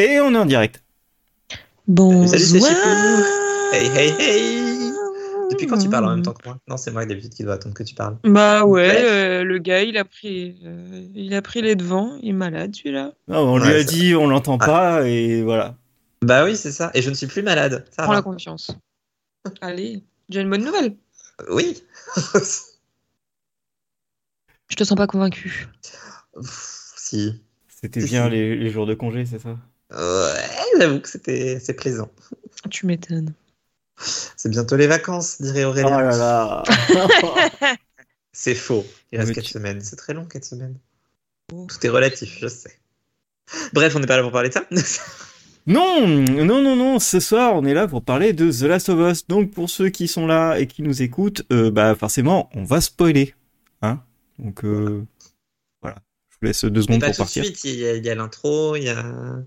Et on est en direct. Bon. Salut, c'est Chipou. Hey, hey, hey. Depuis quand tu parles en même temps que moi? Non, c'est moi d'habitude qui doit attendre que tu parles. Bah ouais, euh, le gars, il a pris, euh, il a pris les devants. Il est malade, celui-là. Non, on lui Ouais, a dit, on l'entend Ah. pas, et voilà. Bah oui, c'est ça. Et je ne suis plus malade. Ça Prends va. la confiance. Allez, j'ai une bonne nouvelle. Oui. Je te sens pas convaincu. Pff, si. C'était bien si. les, les jours de congé, c'est ça? Ouais, j'avoue que c'était c'est plaisant. Tu m'étonnes. C'est bientôt les vacances, dirait Oh Aurélien. là là C'est faux. Il reste Mais 4 tu- semaines. C'est très long, 4 semaines. Oh. Tout est relatif, je sais. Bref, on n'est pas là pour parler de ça. Non, non, non, non, ce soir, on est là pour parler de The Last of Us. Donc, pour ceux qui sont là et qui nous écoutent, euh, bah, forcément, on va spoiler. Hein Donc, euh, vous laisse deux secondes pas pour tout de partir. suite. Il y a, il y a l'intro, il y a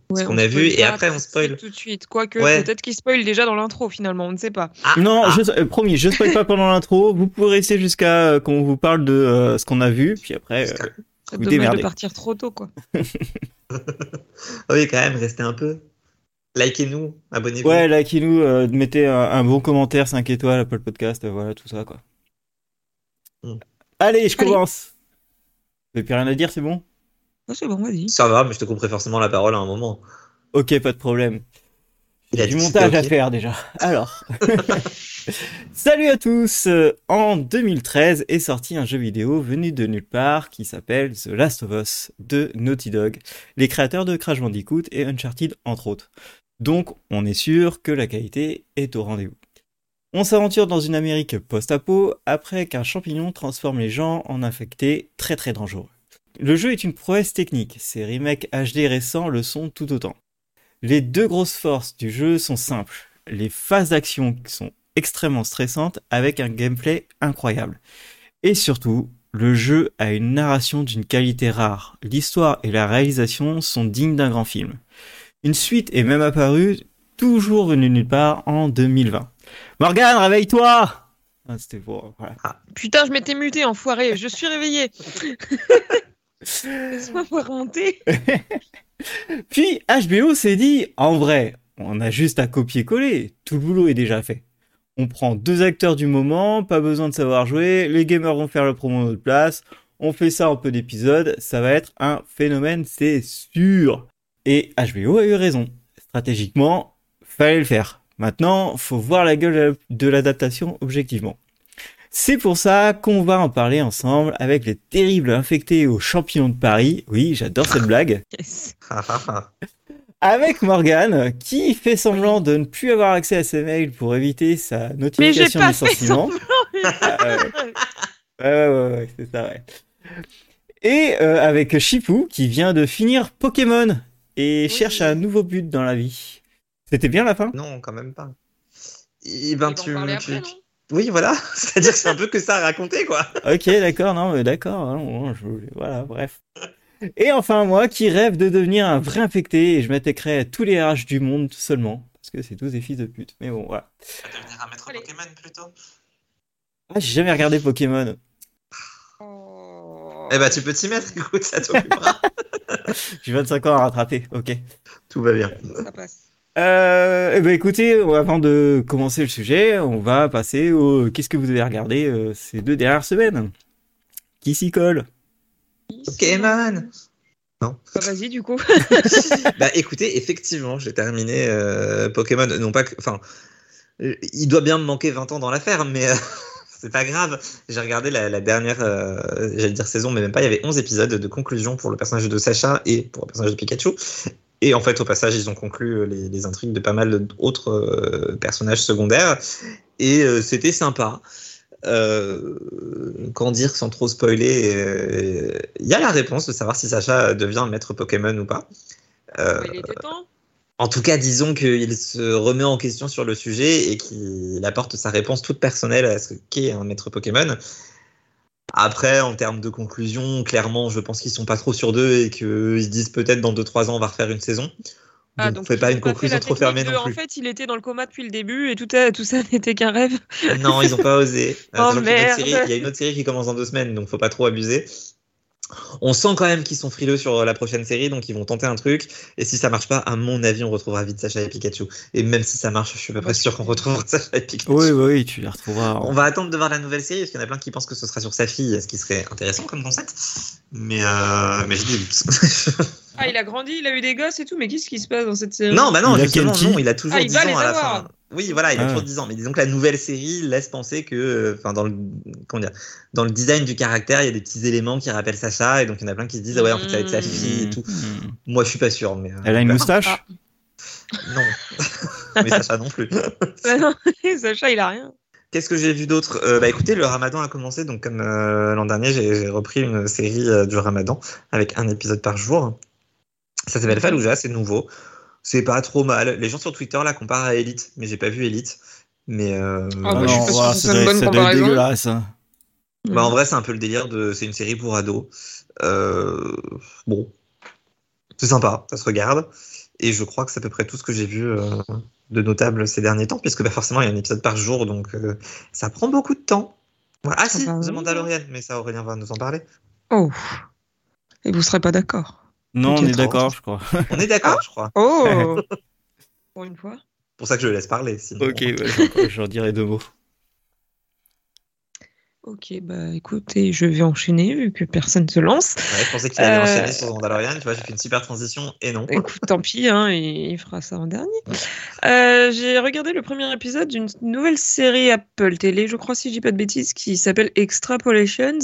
Ouais, ce qu'on on a vu, spoil et après on spoil. Tout de suite. Quoique, Ouais. peut-être qu'il spoil déjà dans l'intro finalement, on ne sait pas. Ah, Non, ah. je, euh, promis, je spoil pas pendant l'intro. Vous pourrez rester jusqu'à euh, qu'on vous parle de euh, ce qu'on a vu, puis après, euh, C'est Vous dommage démerdez. de partir trop tôt, quoi. Ah oui, quand même, restez un peu. Likez-nous, abonnez-vous. ouais, likez-nous, euh, mettez un, un bon commentaire, 5 étoiles, Apple Podcast, euh, voilà, tout ça, quoi. Mm. Allez, je Allez. commence. Vous avez plus rien à dire, c'est bon? Oh, c'est bon, vas-y. Ça va, mais je te couperai forcément la parole à un moment. Ok, pas de problème. Il a du montage à faire déjà. Alors, salut à tous. Euh, En 2013 est sorti un jeu vidéo venu de nulle part qui s'appelle The Last of Us de Naughty Dog, les créateurs de Crash Bandicoot et Uncharted entre autres. Donc, on est sûr que la qualité est au rendez-vous. On s'aventure dans une Amérique post-apo après qu'un champignon transforme les gens en infectés très très dangereux. Le jeu est une prouesse technique, ses remakes HD récents le sont tout autant. Les deux grosses forces du jeu sont simples. Les phases d'action sont extrêmement stressantes avec un gameplay incroyable. Et surtout, le jeu a une narration d'une qualité rare. L'histoire et la réalisation sont dignes d'un grand film. Une suite est même apparue, toujours venue nulle part, en 2020. Morgane, réveille-toi Ah, C'était pour... Voilà. Putain, je m'étais muté, enfoiré. Je suis réveillé. Puis HBO s'est dit, en vrai, on a juste à copier-coller, tout le boulot est déjà fait. On prend deux acteurs du moment, pas besoin de savoir jouer, les gamers vont faire le promo notre place, on fait ça en peu d'épisodes, ça va être un phénomène, c'est sûr. Et HBO a eu raison. Stratégiquement, fallait le faire. Maintenant, faut voir la gueule de l'adaptation objectivement. C'est pour ça qu'on va en parler ensemble avec les terribles infectés aux champignons de Paris. Oui, j'adore cette blague Yes. Avec Morgane qui fait semblant de ne plus avoir accès à ses mails pour éviter sa notification de pas licenciement. ouais. Ouais, ouais, ouais, c'est ça, ouais. Et euh, avec Chipou qui vient de finir Pokémon et Oui. cherche un nouveau but dans la vie. C'était bien la fin? Non, quand même pas. Et ben, tu, tu- après, tu- Oui, voilà. C'est-à-dire que c'est un peu que ça à raconter, quoi. Ok, d'accord, non, mais d'accord. hein, Voilà, bref. Et enfin, moi qui rêve de devenir un vrai infecté et je m'attaquerai à tous les RH du monde seulement. Parce que c'est tous des fils de pute. Mais bon, voilà. Devenir un maître Allez. Pokémon plutôt? Ah, j'ai jamais regardé Pokémon. Oh. Eh ben, tu peux t'y mettre, écoute, ça t'occupera. J'ai 25 ans à rattraper, ok. Tout va bien. Ça passe. Euh, eh ben écoutez, avant de commencer le sujet, on va passer au qu'est-ce que vous avez regardé euh, ces deux dernières semaines? Qui s'y colle? Pokémon Bah, vas-y, du coup. Bah écoutez, effectivement, j'ai terminé euh, Pokémon. Non pas que. Enfin, euh, il doit bien me manquer 20 ans dans l'affaire, mais euh, c'est pas grave. J'ai regardé la, la dernière, euh, j'allais dire saison, mais même pas. Il y avait 11 épisodes de conclusion pour le personnage de Sacha et pour le personnage de Pikachu. Et en fait, au passage, ils ont conclu euh, les, les intrigues de pas mal d'autres euh, personnages secondaires. Et euh, c'était sympa. Euh, qu'en dire sans trop spoiler euh, Il y a la réponse de savoir si Sacha devient maître Pokémon ou pas. Euh, il était temps? en tout cas, disons qu'il se remet en question sur le sujet et qu'il apporte sa réponse toute personnelle à ce qu'est un maître Pokémon. Après, en termes de conclusion, clairement, je pense qu'ils sont pas trop sûrs d'eux et qu'ils se disent peut-être dans 2-3 ans on va refaire une saison. Ah, donc, donc ils pas une fait conclusion trop fermée de, non plus. En fait, il était dans le coma depuis le début et tout, a- tout ça n'était qu'un rêve. Non, ils ont pas osé. Oh, Il y a une autre série qui commence dans deux semaines, donc faut pas trop abuser. On sent quand même qu'ils sont frileux sur la prochaine série, donc ils vont tenter un truc. Et si ça marche pas, à mon avis, on retrouvera vite Sacha et Pikachu. Et même si ça marche, je suis pas sûr qu'on retrouvera Sacha et Pikachu. Oui, oui, tu les retrouveras. On va attendre de voir la nouvelle série, parce qu'il y en a plein qui pensent que ce sera sur sa fille, ce qui serait intéressant comme concept. Mais, euh, mais j'ai des doutes. Ah, il a grandi, il a eu des gosses et tout, mais qu'est-ce qui se passe dans cette série? Non, bah non, Il a justement, non, il a toujours Ah, il 10 va ans les à la fin. Oui, voilà, il a Ah. toujours 10 ans. Mais disons que la nouvelle série laisse penser que, enfin, dans le, comment dire, dans le design du caractère, il y a des petits éléments qui rappellent Sacha, et donc il y en a plein qui se disent, ah ouais, en fait, ça va être sa fille et tout. Hmm. Moi, je suis pas sûr, mais. euh, Elle a une moustache? Ah. Non. mais Sacha non plus. Bah non, Sacha, il a rien. Qu'est-ce que j'ai vu d'autre? Euh, Bah écoutez, le ramadan a commencé, donc comme euh, l'an dernier, j'ai j'ai repris une série euh, du ramadan avec un épisode par jour. Ça s'appelle Fallujah, c'est nouveau. C'est pas trop mal. Les gens sur Twitter la comparent à Elite, mais j'ai pas vu Elite. Mais euh, Ah, Ah bah, je suis non, pas sûre voilà, que ce ça soit une bonne comparaison. dégueulasse. hein. bah, en vrai, c'est un peu le délire de. C'est une série pour ados. Euh, Bon, c'est sympa, ça se regarde. Et je crois que c'est à peu près tout ce que j'ai vu euh, de notable ces derniers temps, puisque bah, forcément, il y a un épisode par jour, donc euh, ça prend beaucoup de temps. Voilà. Ah si, bah oui. The Mandalorian, mais ça, Aurélien va nous en parler. Oh. Et vous serez pas d'accord. Non, on est d'accord, je crois. On est d'accord, je crois. Oh Pour une fois. C'est pour ça que je le laisse parler. Sinon... Ok, ouais, j'en dirai deux mots. Ok, bah écoutez, je vais enchaîner vu que personne se lance. Ouais, je pensais qu'il allait Euh, enchaîner sur Mandalorian. Tu vois, j'ai fait une super transition et non. Écoute, tant pis, hein, il, il fera ça en dernier. Euh, J'ai regardé le premier épisode d'une nouvelle série Apple Télé, je crois, si je dis pas de bêtises, qui s'appelle Extrapolations.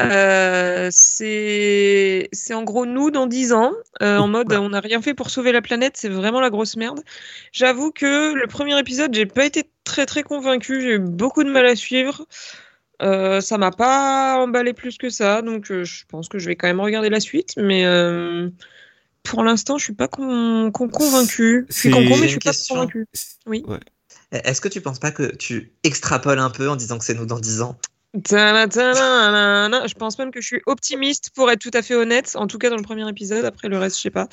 Euh, c'est c'est en gros nous dans 10 ans, euh, en mode on n'a rien fait pour sauver la planète, c'est vraiment la grosse merde. J'avoue que le premier épisode, j'ai pas été très très convaincu, j'ai eu beaucoup de mal à suivre. Euh, ça m'a pas emballé plus que ça, donc euh, je pense que je vais quand même regarder la suite, mais euh, pour l'instant, je suis pas con, con- convaincu. Je suis con, con, mais je suis une pas question. convaincu. Oui. Ouais. Est-ce que tu penses pas que tu extrapoles un peu en disant que c'est nous dans 10 ans? Je pense même que je suis optimiste pour être tout à fait honnête, en tout cas dans le premier épisode. Après le reste, je sais pas.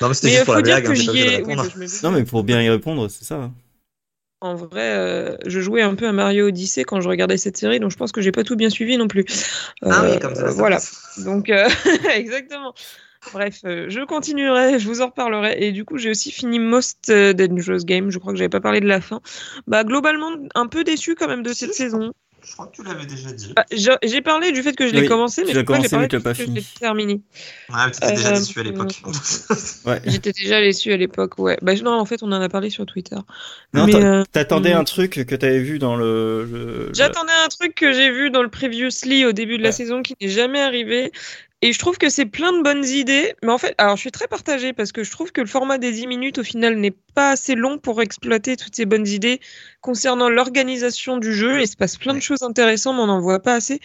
Non, mais c'était juste il pour faut la dire blague. que hein, ai. oui. Non, mais pour bien y répondre, c'est ça. En vrai, euh, je jouais un peu à Mario Odyssey quand je regardais cette série, donc je pense que j'ai pas tout bien suivi non plus. Ah Euh, oui, comme ça. Voilà. Donc, euh, exactement. Bref, euh, je continuerai, je vous en reparlerai. Et du coup, j'ai aussi fini Most euh, Dangerous Game. Je crois que j'avais pas parlé de la fin. Bah, globalement, un peu déçu quand même de cette saison. Je crois que tu l'avais déjà dit. Bah, j'ai parlé du fait que je l'ai Oui, commencé, mais tu je commencé, mais tu l'as pas fait que je l'ai fini. terminé. Ouais, mais t'étais déjà Euh, déçu à l'époque. Ouais. J'étais déjà déçue à l'époque, ouais. Bah, non, en fait, on en a parlé sur Twitter. Non, euh, t'attendais hum. un truc que t'avais vu dans le. le- J'attendais un truc que j'ai vu dans le Previously au début de la Ouais. saison qui n'est jamais arrivé. Et je trouve que c'est plein de bonnes idées. Mais en fait, alors je suis très partagée parce que je trouve que le format des 10 minutes au final n'est pas assez long pour exploiter toutes ces bonnes idées concernant l'organisation du jeu. Il se passe plein de choses intéressantes, mais on n'en voit pas assez.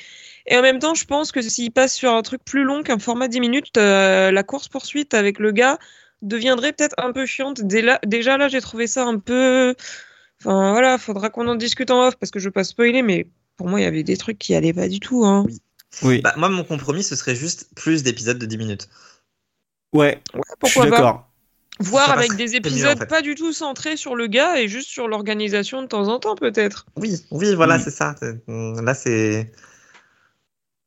Et en même temps, je pense que s'il passe sur un truc plus long qu'un format 10 minutes, euh, la course-poursuite avec le gars deviendrait peut-être un peu chiante. Là- déjà là, j'ai trouvé ça un peu. Enfin voilà, faudra qu'on en discute en off parce que je veux pas spoiler, mais pour moi, il y avait des trucs qui allaient pas du tout. Hein. Oui. Bah, moi, mon compromis, ce serait juste plus d'épisodes de 10 minutes. ouais, pourquoi pas d'accord. Voir avec des mieux, en épisodes fait. pas du tout centrés sur le gars et juste sur l'organisation de temps en temps, peut-être. Oui, oui, voilà, Mm. c'est ça. C'est- Là, c'est.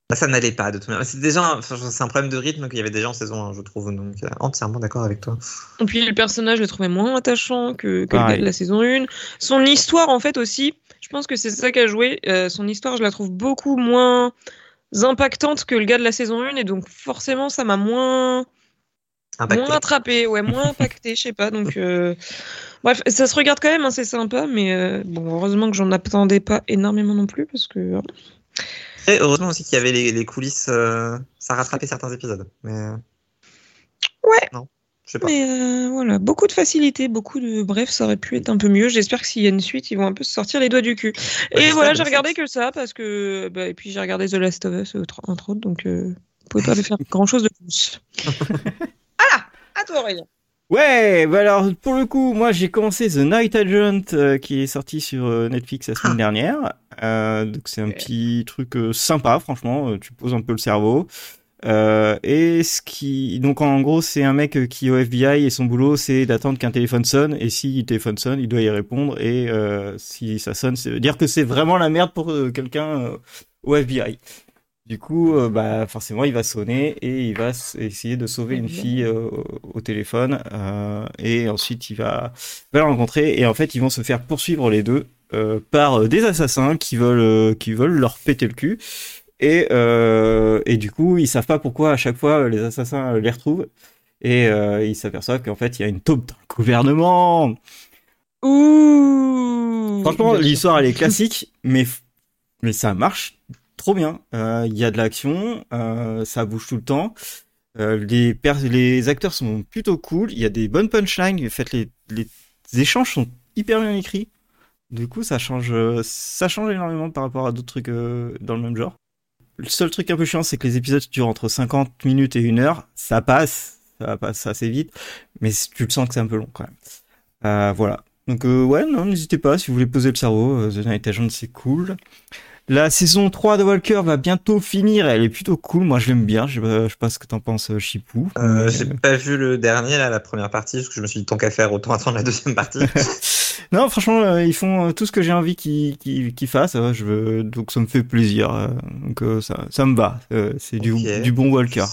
Là, ça n'allait pas de toute manière. C'est déjà, un- enfin, c'est un problème de rythme qu'il y avait déjà en saison 1, je trouve. Donc, euh, entièrement d'accord avec toi. Et puis le personnage, je le trouvais moins attachant que, que le Pareil. gars de la saison 1. Son histoire, en fait, aussi, je pense que c'est ça qui a joué. Euh, son histoire, je la trouve beaucoup moins impactante que le gars de la saison 1 et donc forcément, ça m'a moins. Impacté. Moins attrapé, ouais, moins impacté, je sais pas. Donc, euh, bref, ça se regarde quand même, hein, c'est sympa, mais euh, bon, heureusement que j'en attendais pas énormément non plus parce que. hein. Et heureusement aussi qu'il y avait les, les coulisses. euh, Ça rattrapait certains épisodes. Mais. euh, Ouais. Non, je sais pas. Mais euh, voilà, beaucoup de facilité, beaucoup de. Bref, ça aurait pu être un peu mieux. J'espère que s'il y a une suite, ils vont un peu se sortir les doigts du cul. Ouais, et voilà, j'ai regardé que ça parce que. Bah, et puis j'ai regardé The Last of Us, autre- entre autres, donc euh, vous pouvez pas faire grand chose de plus. voilà, à toi, Aurélien. Ouais, bah alors pour le coup, moi j'ai commencé The Night Agent euh, qui est sorti sur euh, Netflix la semaine Ah. dernière. Euh, donc c'est un petit truc euh, sympa, franchement. euh, tu poses un peu le cerveau. Euh, et ce qui, donc en gros, c'est un mec euh, qui est au FBI et son boulot c'est d'attendre qu'un téléphone sonne. Et si le téléphone sonne, il doit y répondre. Et euh, si ça sonne, veut dire que c'est vraiment la merde pour quelqu'un au FBI. Du coup, bah, forcément, il va sonner et il va essayer de sauver une fille au téléphone. et ensuite, il va, va la rencontrer. Et en fait, ils vont se faire poursuivre les deux par des assassins qui veulent, qui veulent leur péter le cul. Et, euh, et du coup, ils savent pas pourquoi à chaque fois les assassins euh, les retrouvent. Et euh, ils s'aperçoivent qu'en fait, il y a une taupe dans le gouvernement. Ouh. Franchement, l'histoire, elle est classique, mais, mais ça marche trop bien. Euh, Il y a de l'action, ça bouge tout le temps. Les, acteurs sont plutôt cool. Il y a des bonnes punchlines. En fait, les, les échanges sont hyper bien écrits. Du coup, ça change, ça change énormément par rapport à d'autres trucs euh, dans le même genre. Le seul truc un peu chiant, c'est que les épisodes durent entre 50 minutes et une heure. Ça passe, ça passe assez vite, mais tu le sens que c'est un peu long quand même. Euh, voilà. Donc euh, ouais, non, n'hésitez pas si vous voulez poser le cerveau. euh, The Night Agent, c'est cool. La saison 3 de Walker va bientôt finir. Elle est plutôt cool. Moi, je l'aime bien. Je sais pas, je sais pas ce que t'en penses, Chipou. Euh, J'ai pas vu le dernier, là, la première partie, parce que je me suis dit tant qu'à faire, autant attendre la deuxième partie. non, franchement, euh, ils font euh, tout ce que j'ai envie qu'ils fassent. euh, je veux... Donc ça me fait plaisir. donc ça, ça me va. C'est du, du bon Walker.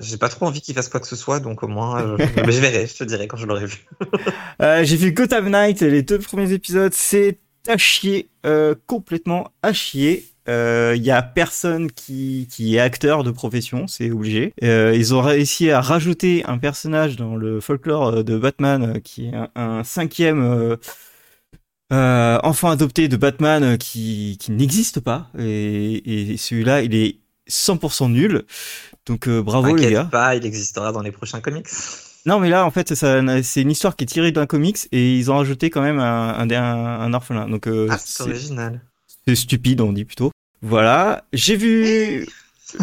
J'ai pas trop envie qu'il fasse quoi que ce soit, donc au moins, euh, je verrai, je te dirai quand je l'aurai vu. Euh, j'ai vu Gotham Knight, les deux premiers épisodes, c'est à chier, euh, complètement à chier. Il y a personne qui, qui est acteur de profession, c'est obligé. Euh, ils ont réussi à rajouter un personnage dans le folklore euh, de Batman euh, qui est un, un cinquième euh, euh, enfant adopté de Batman euh, qui, qui n'existe pas. Et, et celui-là, il est 100% nul. Donc euh, bravo les gars. pas, il existera dans les prochains comics. Non, mais là, en fait, c'est une histoire qui est tirée d'un comics et ils ont rajouté quand même un, un, un- un orphelin. Donc, euh, Ah, c'est original. C'est stupide, on dit plutôt. Voilà. J'ai vu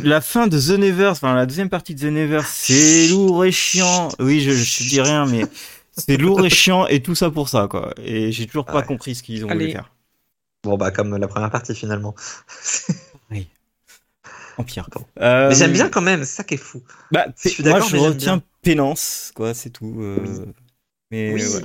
la fin de The Nevers, enfin, la deuxième partie de The Nevers. C'est lourd et chiant. Oui, je, je te dis rien, mais c'est lourd et chiant et tout ça pour ça, quoi. Et j'ai toujours pas Ouais. compris ce qu'ils ont voulu Allez. faire. Bon, bah, comme la première partie finalement. En pire. Bon. Euh, Mais j'aime bien quand même, c'est ça qui est fou. Bah, Je suis moi, d'accord, je mais retiens bien. Pénance, quoi, c'est tout. euh, Oui. Mais Oui. ouais.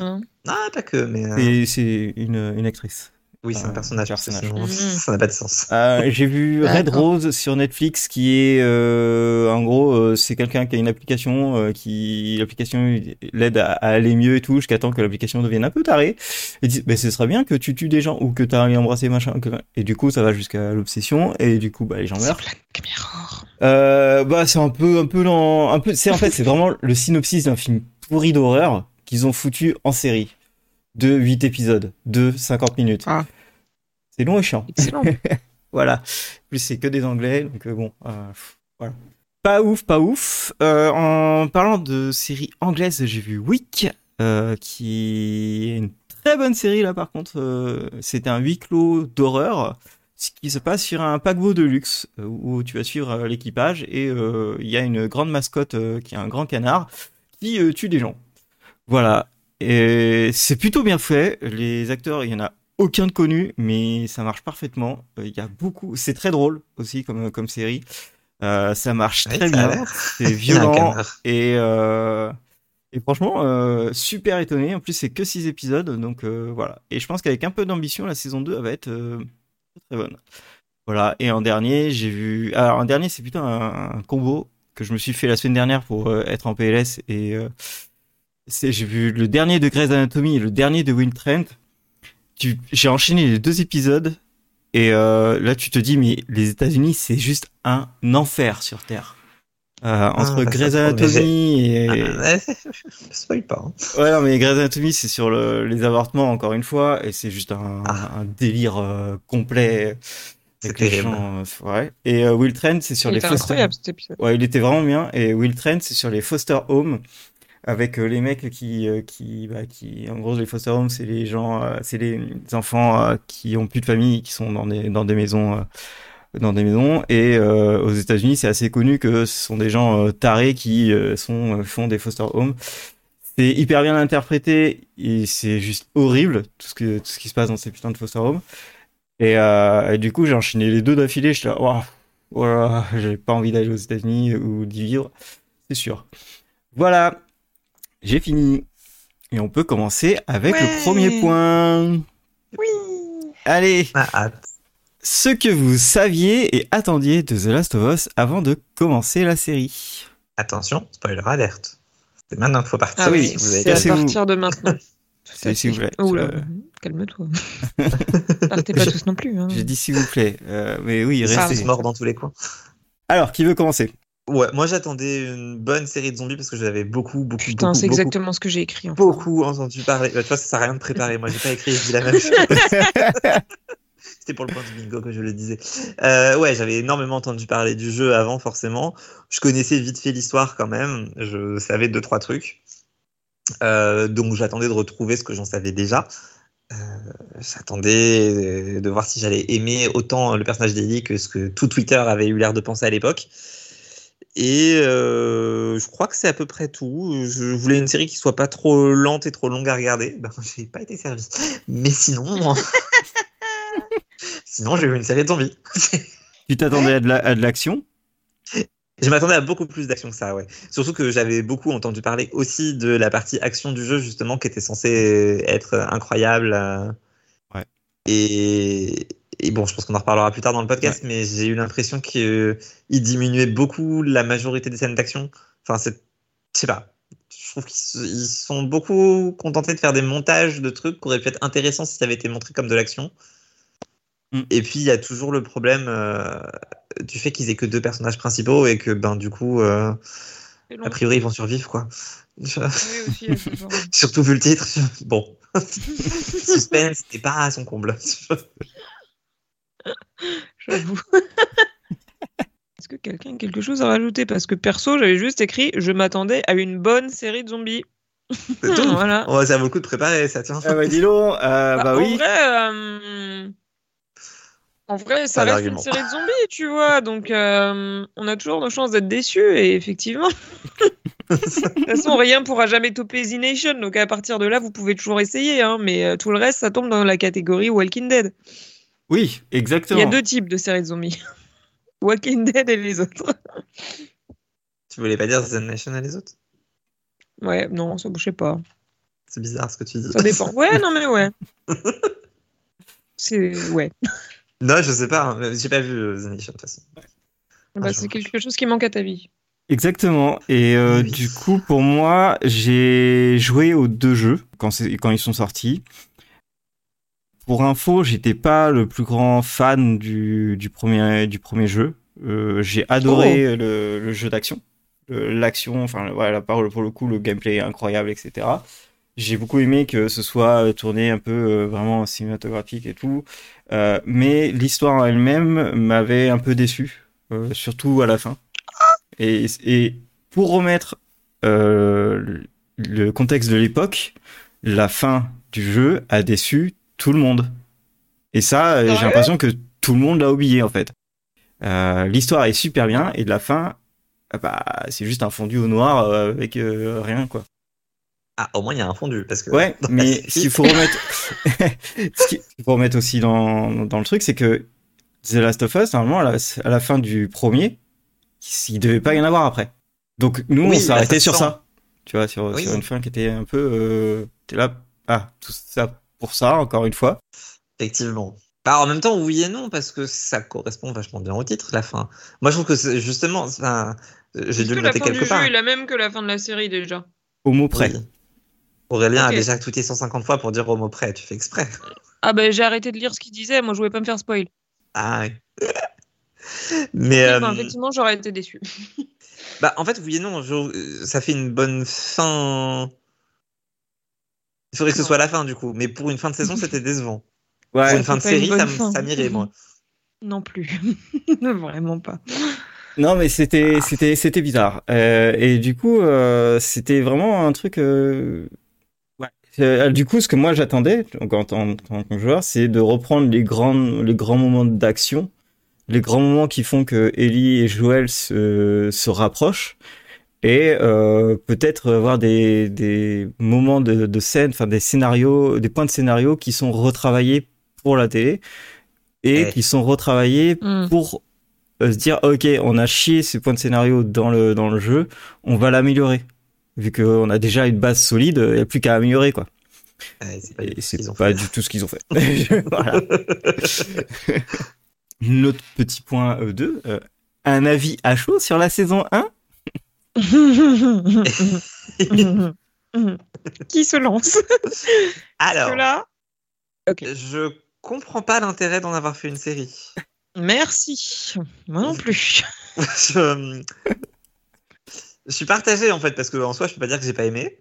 Ah, pas que, mais. euh, C'est- c'est une, une actrice. Oui, c'est un un personnage, personnage. sinon, Mhm. ça n'a pas de sens. Euh, j'ai vu Red. Rose sur Netflix qui est euh, en gros euh, c'est quelqu'un qui a une application euh, qui l'application l'aide à, à aller mieux et tout jusqu'à temps que l'application devienne un peu tarée et dit mais ce serait bien que tu tues des gens ou que tu as embrassé machin que- et du coup ça va jusqu'à l'obsession et du coup bah les gens meurent C'est Black Mirror. euh, bah c'est un peu un peu dans un peu c'est en fait c'est vraiment le synopsis d'un film pourri d'horreur qu'ils ont foutu en série de 8 épisodes de 50 minutes Ah. C'est long et chiant Excellent. voilà. En plus, c'est que des anglais, donc euh, bon, euh, pff, voilà. Pas ouf, pas ouf. Euh, en parlant de séries anglaises, j'ai vu Wick, euh, qui est une très bonne série là. Par contre, euh, c'est un huis clos d'horreur, ce qui se passe sur un paquebot de luxe où tu vas suivre l'équipage et il y a une grande mascotte qui est un grand canard qui tue des gens. Voilà. Et c'est plutôt bien fait. Les acteurs, il y en a aucun de connu, mais ça marche parfaitement. Euh, Il y a beaucoup, c'est très drôle aussi comme comme série. Euh, ça marche Ouais, très ça bien, c'est violent et euh, et franchement euh, super étonné. En plus, c'est que 6 épisodes, donc euh, voilà. Et je pense qu'avec un peu d'ambition, la saison 2 elle va être euh, très bonne. Voilà. Et en dernier, j'ai vu. Alors en dernier, c'est plutôt un, un combo que je me suis fait la semaine dernière pour euh, être en PLS et euh, c'est j'ai vu le dernier de Grey's Anatomy et le dernier de Will Trent. Tu, j'ai enchaîné les deux épisodes et euh, là tu te dis mais les États-Unis c'est juste un enfer sur terre. Euh, entre bah, ça Grey's Anatomy et Ah, spoil pas. hein. ouais non mais Grey's Anatomy c'est sur le, les avortements encore une fois et c'est juste un, Ah. un délire euh, complet. C'est avec les gens, ouais. Et euh, Will Trent c'est sur Il les foster. incroyable cet épisode. Ouais, il était vraiment bien. Et Will Trent, c'est sur les foster homes, avec euh, les mecs qui, euh, qui, bah, qui, en gros, les foster homes, c'est les gens, euh, c'est les enfants qui ont plus de famille, qui sont dans des, dans des maisons, dans des maisons. Et euh, aux États-Unis, c'est assez connu que ce sont des gens euh, tarés qui euh, sont, font des foster homes. C'est hyper bien interprété et c'est juste horrible tout ce que tout ce qui se passe dans ces putains de foster homes. Et, et du coup, j'ai enchaîné les deux d'affilée. J'étais là, waouh, voilà, j'ai pas envie d'aller aux États-Unis ou d'y vivre, c'est sûr. Voilà, j'ai fini. Et on peut commencer avec le premier point. Oui. Allez, Ah, hâte. ce que vous saviez et attendiez de The Last of Us avant de commencer la série. Attention, spoiler alerte. C'est maintenant qu'il faut partir. Ah oui, c'est à partir de maintenant. C'est- S'il vous plaît. Oh là, Euh, calme-toi. Partez pas tous non plus. Hein. J'ai dit s'il vous plaît. Euh, mais oui, restez. morts dans tous les coins. Alors, qui veut commencer? Ouais, moi j'attendais une bonne série de zombies parce que j'avais beaucoup, beaucoup, Putain, beaucoup, c'est exactement ce que j'ai écrit. en fait. beaucoup entendu parler. Bah, tu vois, ça sert à rien de préparer. Moi, j'ai pas écrit, je dis la même chose. C'était pour le point du bingo que je le disais. Euh, ouais, j'avais énormément entendu parler du jeu avant, forcément. Je connaissais vite fait l'histoire quand même. Je savais deux, trois trucs. Euh, donc j'attendais de retrouver ce que j'en savais déjà. Euh, j'attendais de voir si j'allais aimer autant le personnage d'Ellie que ce que tout Twitter avait eu l'air de penser à l'époque. Et euh, je crois que c'est à peu près tout. Je voulais une série qui soit pas trop lente et trop longue à regarder. Ben, j'ai pas été servi. Mais sinon, sinon j'ai eu une série de zombies. Tu t'attendais à de la- l'action? Je m'attendais à beaucoup plus d'action que ça, ouais. Surtout que j'avais beaucoup entendu parler aussi de la partie action du jeu, justement, qui était censée être incroyable. euh. Ouais. Et, et bon, je pense qu'on en reparlera plus tard dans le podcast, mais j'ai eu l'impression qu'il diminuait beaucoup la majorité des scènes d'action. Enfin, c'est, je sais pas. Je trouve qu'ils sont beaucoup contentés de faire des montages de trucs qui auraient pu être intéressants si ça avait été montré comme de l'action. Mm. Et puis, il y a toujours le problème euh, du fait qu'ils aient que deux personnages principaux et que, ben, du coup, euh, a priori, ils vont survivre, quoi. Je- Oui, aussi. Surtout vu le titre. Bon. Suspense, c'était pas à son comble. J'avoue. Est-ce que quelqu'un a quelque chose à rajouter? Parce que perso, j'avais juste écrit je m'attendais à une bonne série de zombies. C'est tout. voilà. Ouais, ça vaut le coup de préparer, ça tient. Ah bah dis donc, euh, bah, en oui. vrai, euh, en vrai, ça Pas reste une série de zombies, tu vois. Donc, euh, on a toujours nos chances d'être déçus. Et effectivement, de toute façon, rien pourra jamais topper Z Nation. Donc, à partir de là, vous pouvez toujours essayer. Hein, mais tout le reste, ça tombe dans la catégorie Walking Dead. Oui, Il exactement. y a deux types de séries de zombies Walking Dead et les autres. Tu voulais pas dire The Nation et les autres? Ouais, non, ça, sais pas. C'est bizarre ce que tu dis. Ça dépend. Ouais, non, mais ouais. C'est. Ouais. Non, je sais pas. hein. J'ai pas vu euh, The Nation de toute façon. Bah, je c'est vois. quelque chose qui manque à ta vie. Exactement. Et euh, Oui. du coup, pour moi, j'ai joué aux deux jeux quand ils sont sortis. Pour info, j'étais pas le plus grand fan du, du, premier, du premier jeu. Euh, j'ai adoré le, le jeu d'action. L'action, enfin, voilà, pour, pour le coup, le gameplay est incroyable, etc. J'ai beaucoup aimé que ce soit euh, tourné un peu euh, vraiment cinématographique et tout. Euh, mais l'histoire en elle-même m'avait un peu déçu, surtout à la fin. Et, et pour remettre le contexte de l'époque, la fin du jeu a déçu tout le monde. Et ça, euh, j'ai l'impression que tout le monde l'a oublié en fait. Euh, L'histoire est super bien et de la fin, ah bah, c'est juste un fondu au noir euh, avec euh, rien quoi. Ah, au moins il y a un fondu parce que. Ouais, mais ce qu'il faut remettre, ce qu'il faut remettre aussi dans, dans le truc, c'est que The Last of Us, normalement, à la, à la fin du premier, il devait pas y en avoir après. Donc nous, Oui, on bah, s'arrêtait ça se sur sent. ça. Tu vois, sur, Oui. sur une fin qui était un peu, euh, t'es là, ah, tout ça pour ça, encore une fois. Effectivement. Bah, en même temps, oui et non, parce que ça correspond vachement bien au titre, la fin. Moi, je trouve que c'est justement. enfin, J'ai Est-ce dû que le la noter fin quelque du part. jeu est la même que la fin de la série déjà Au mot près. Oui. Aurélien a déjà tweeté 150 fois pour dire au mot près, tu fais exprès. Ah bah j'ai arrêté de lire ce qu'il disait, moi je voulais pas me faire spoil. Ah ouais. Mais Oui, euh, effectivement, j'aurais été déçu. bah, en fait, oui et non, je- euh, ça fait une bonne fin. Il faudrait que ce soit la fin du coup, mais pour une fin de saison, c'était décevant. Ouais. pour une fin de série, ça, ça m'irait, moi. Non plus. Vraiment pas. Non, mais c'était c'était c'était bizarre. Euh, et du coup, euh, c'était vraiment un truc. Euh... Ouais. Euh, du coup, ce que moi j'attendais donc, en tant en tant que joueur, c'est de reprendre les grands les grands moments d'action, les grands moments qui font que Ellie et Joel se se rapprochent et euh, peut-être avoir des des moments de de scène, enfin des scénarios, des points de scénario qui sont retravaillés pour la télé et qui sont retravaillés Hmm. pour euh, se dire ok on a chié ces points de scénario dans le dans le jeu on va l'améliorer. Vu qu'on a déjà une base solide il n'y a plus qu'à améliorer quoi. Ouais, c'est pas du et tout ce qu'ils ont pas fait. du tout ce qu'ils ont fait. Voilà. Notre petit point 2, un avis à chaud sur la saison 1 Qui se lance Alors, là je comprends pas l'intérêt d'en avoir fait une série. Merci. Moi non plus. je... je suis partagé en fait parce que en soi, je peux pas dire que j'ai pas aimé.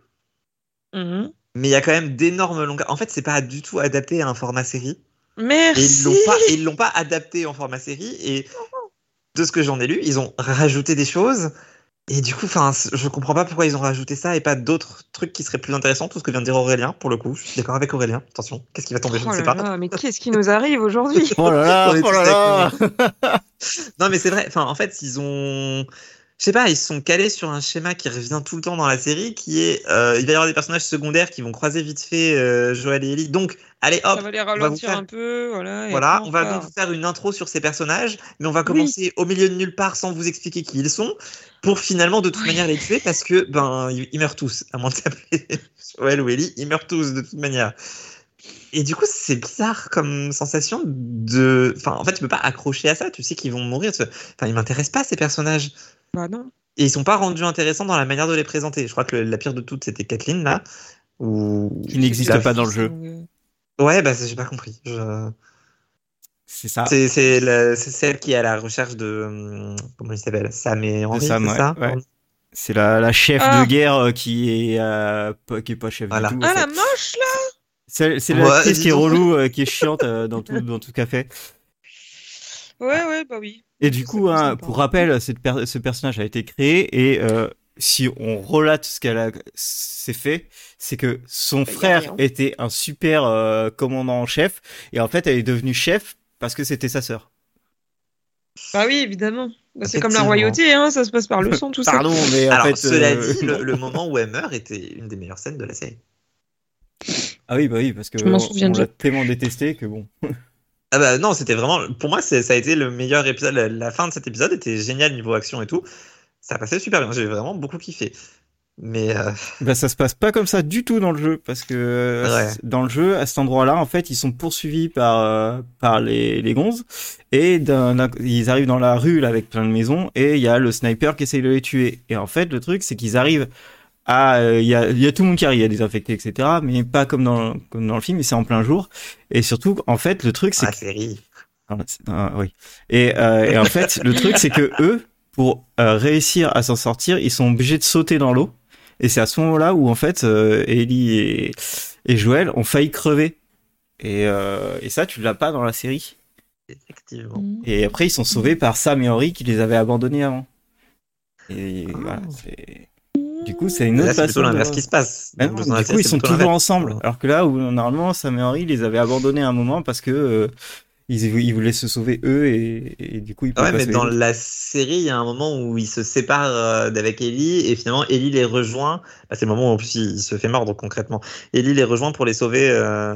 Mhm. Mais il y a quand même d'énormes longueurs. En fait, c'est pas du tout adapté à un format série. Et Merci. ils l'ont pas, ils l'ont pas adapté en format série. Et de ce que j'en ai lu, ils ont rajouté des choses. Et du coup, enfin, je comprends pas pourquoi ils ont rajouté ça et pas d'autres trucs qui seraient plus intéressants. Tout ce que vient de dire Aurélien, pour le coup, je suis d'accord avec Aurélien. Attention, qu'est-ce qui va tomber, je Oh ne sais là pas. là, mais qu'est-ce qui nous arrive aujourd'hui? Oh là là, oh là Non, mais c'est vrai. Enfin, en fait, ils ont. Je sais pas, ils sont calés sur un schéma qui revient tout le temps dans la série, qui est euh, il va y avoir des personnages secondaires qui vont croiser vite fait euh, Joël et Ellie. Donc, allez hop, Ça va les va ralentir faire- un peu, voilà. et voilà, on va vous faire une intro sur ces personnages, mais on va commencer au milieu de nulle part sans vous expliquer qui ils sont, pour finalement de toute Oui. manière les tuer parce que ben ils ils meurent tous, à moins de s'appeler Joël ou Ellie, ils meurent tous de toute manière. Et du coup, c'est bizarre comme sensation de. Enfin, en fait, tu peux pas accrocher à ça. Tu sais qu'ils vont mourir. tu- Enfin, ils m'intéressent pas ces personnages. Bah non. Et ils sont pas rendus intéressants dans la manière de les présenter. Je crois que le- la pire de toutes, c'était Kathleen, là. Ou... Qui n'existe pas dans le jeu. Ouais, bah, j'ai pas compris. Je- C'est ça. C'est, celle qui est à la recherche de. hum, Comment il s'appelle? Sam et Henri, Sam, c'est ouais, ça? Ouais. C'est la, la chef Ah. de guerre euh, qui est, euh, pas, qui est pas chef Voilà. du tout. Ah fait. la moche là C'est c'est Ouais, l'actrice qui est relou, euh, qui est chiante euh, dans tout, dans tout fait. Ouais, ouais, bah oui. Et du coup, hein, pour rappel, cette per- ce personnage a été créé et euh, si on relate ce qu'elle a s'est fait, c'est que son a frère était un super euh, commandant en chef et en fait, elle est devenue chef parce que c'était sa sœur. Bah oui, évidemment. Bah, c'est comme la royauté, hein, ça se passe par le sang, tout ça. Pardon, mais en Alors, fait, cela euh, dit, le, le moment où elle meurt était une des meilleures scènes de la série. ah oui, bah oui, parce que Je on- on l'a tellement détesté que bon. Ah bah non, c'était vraiment. Pour moi, ça a été le meilleur épisode. La, la fin de cet épisode était géniale niveau action et tout. Ça passait super bien. J'ai vraiment beaucoup kiffé. Mais euh, Bah ça se passe pas comme ça du tout dans le jeu parce que Ouais. dans le jeu à cet endroit-là en fait ils sont poursuivis par euh, par les les gonzes et ils arrivent dans la rue là, avec plein de maisons et il y a le sniper qui essaye de les tuer et en fait le truc c'est qu'ils arrivent à euh, il y a il y a tout le monde qui arrive il y a des infectés etc mais pas comme dans comme dans le film mais c'est en plein jour et surtout en fait le truc c'est la que série. ah, c'est- ah, oui. Et, euh, et en fait, le truc, c'est que eux, pour euh, réussir à s'en sortir, ils sont obligés de sauter dans l'eau. Et c'est à ce moment-là où, en fait, euh, Ellie et, et Joël ont failli crever. Et, euh, et ça, tu l'as pas dans la série. Effectivement. Mhm. Et après, ils sont sauvés par Sam et Henry qui les avaient abandonnés avant. Et Ah. voilà, c'est... Du coup, c'est une autre Là, c'est façon de- l'inverse qui se passe. Non, du coup, ils c'est sont toujours ensemble. Alors que là, où normalement, Sam et Henry les avaient abandonnés à un moment parce que euh, ils, ils voulaient se sauver eux et, et du coup, ils Ouais, pas mais dans la série, il y a un moment où ils se séparent euh, d'avec Ellie et finalement Ellie les rejoint. Bah, c'est le moment où en plus il se fait mordre concrètement. Ellie les rejoint pour les sauver euh,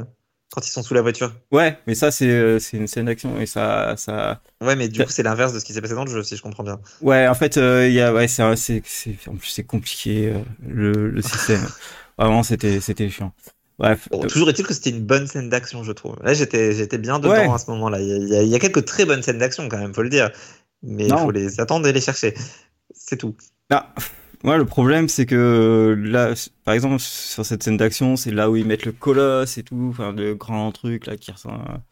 quand ils sont sous la voiture. Ouais, mais ça, c'est euh, une scène d'action et ça, ça. Ouais, mais du coup, c'est l'inverse de ce qui s'est passé dans le jeu, si je comprends bien. Ouais, en fait, euh, il y a, ouais, c'est, en plus, c'est compliqué euh, le, le système. Vraiment, c'était, c'était chiant. Bref. Bon, euh, toujours est-il que c'était une bonne scène d'action, je trouve. Là, j'étais, j'étais bien dedans Ouais. à ce moment-là. Il y, a, y y quelques très bonnes scènes d'action quand même, faut le dire. Mais il faut les attendre et les chercher. C'est tout. Ah, moi, le problème, c'est que euh, là, par exemple, sur cette scène d'action, c'est là où ils mettent le colosse et tout, enfin, le grand truc là qui ressemble, à-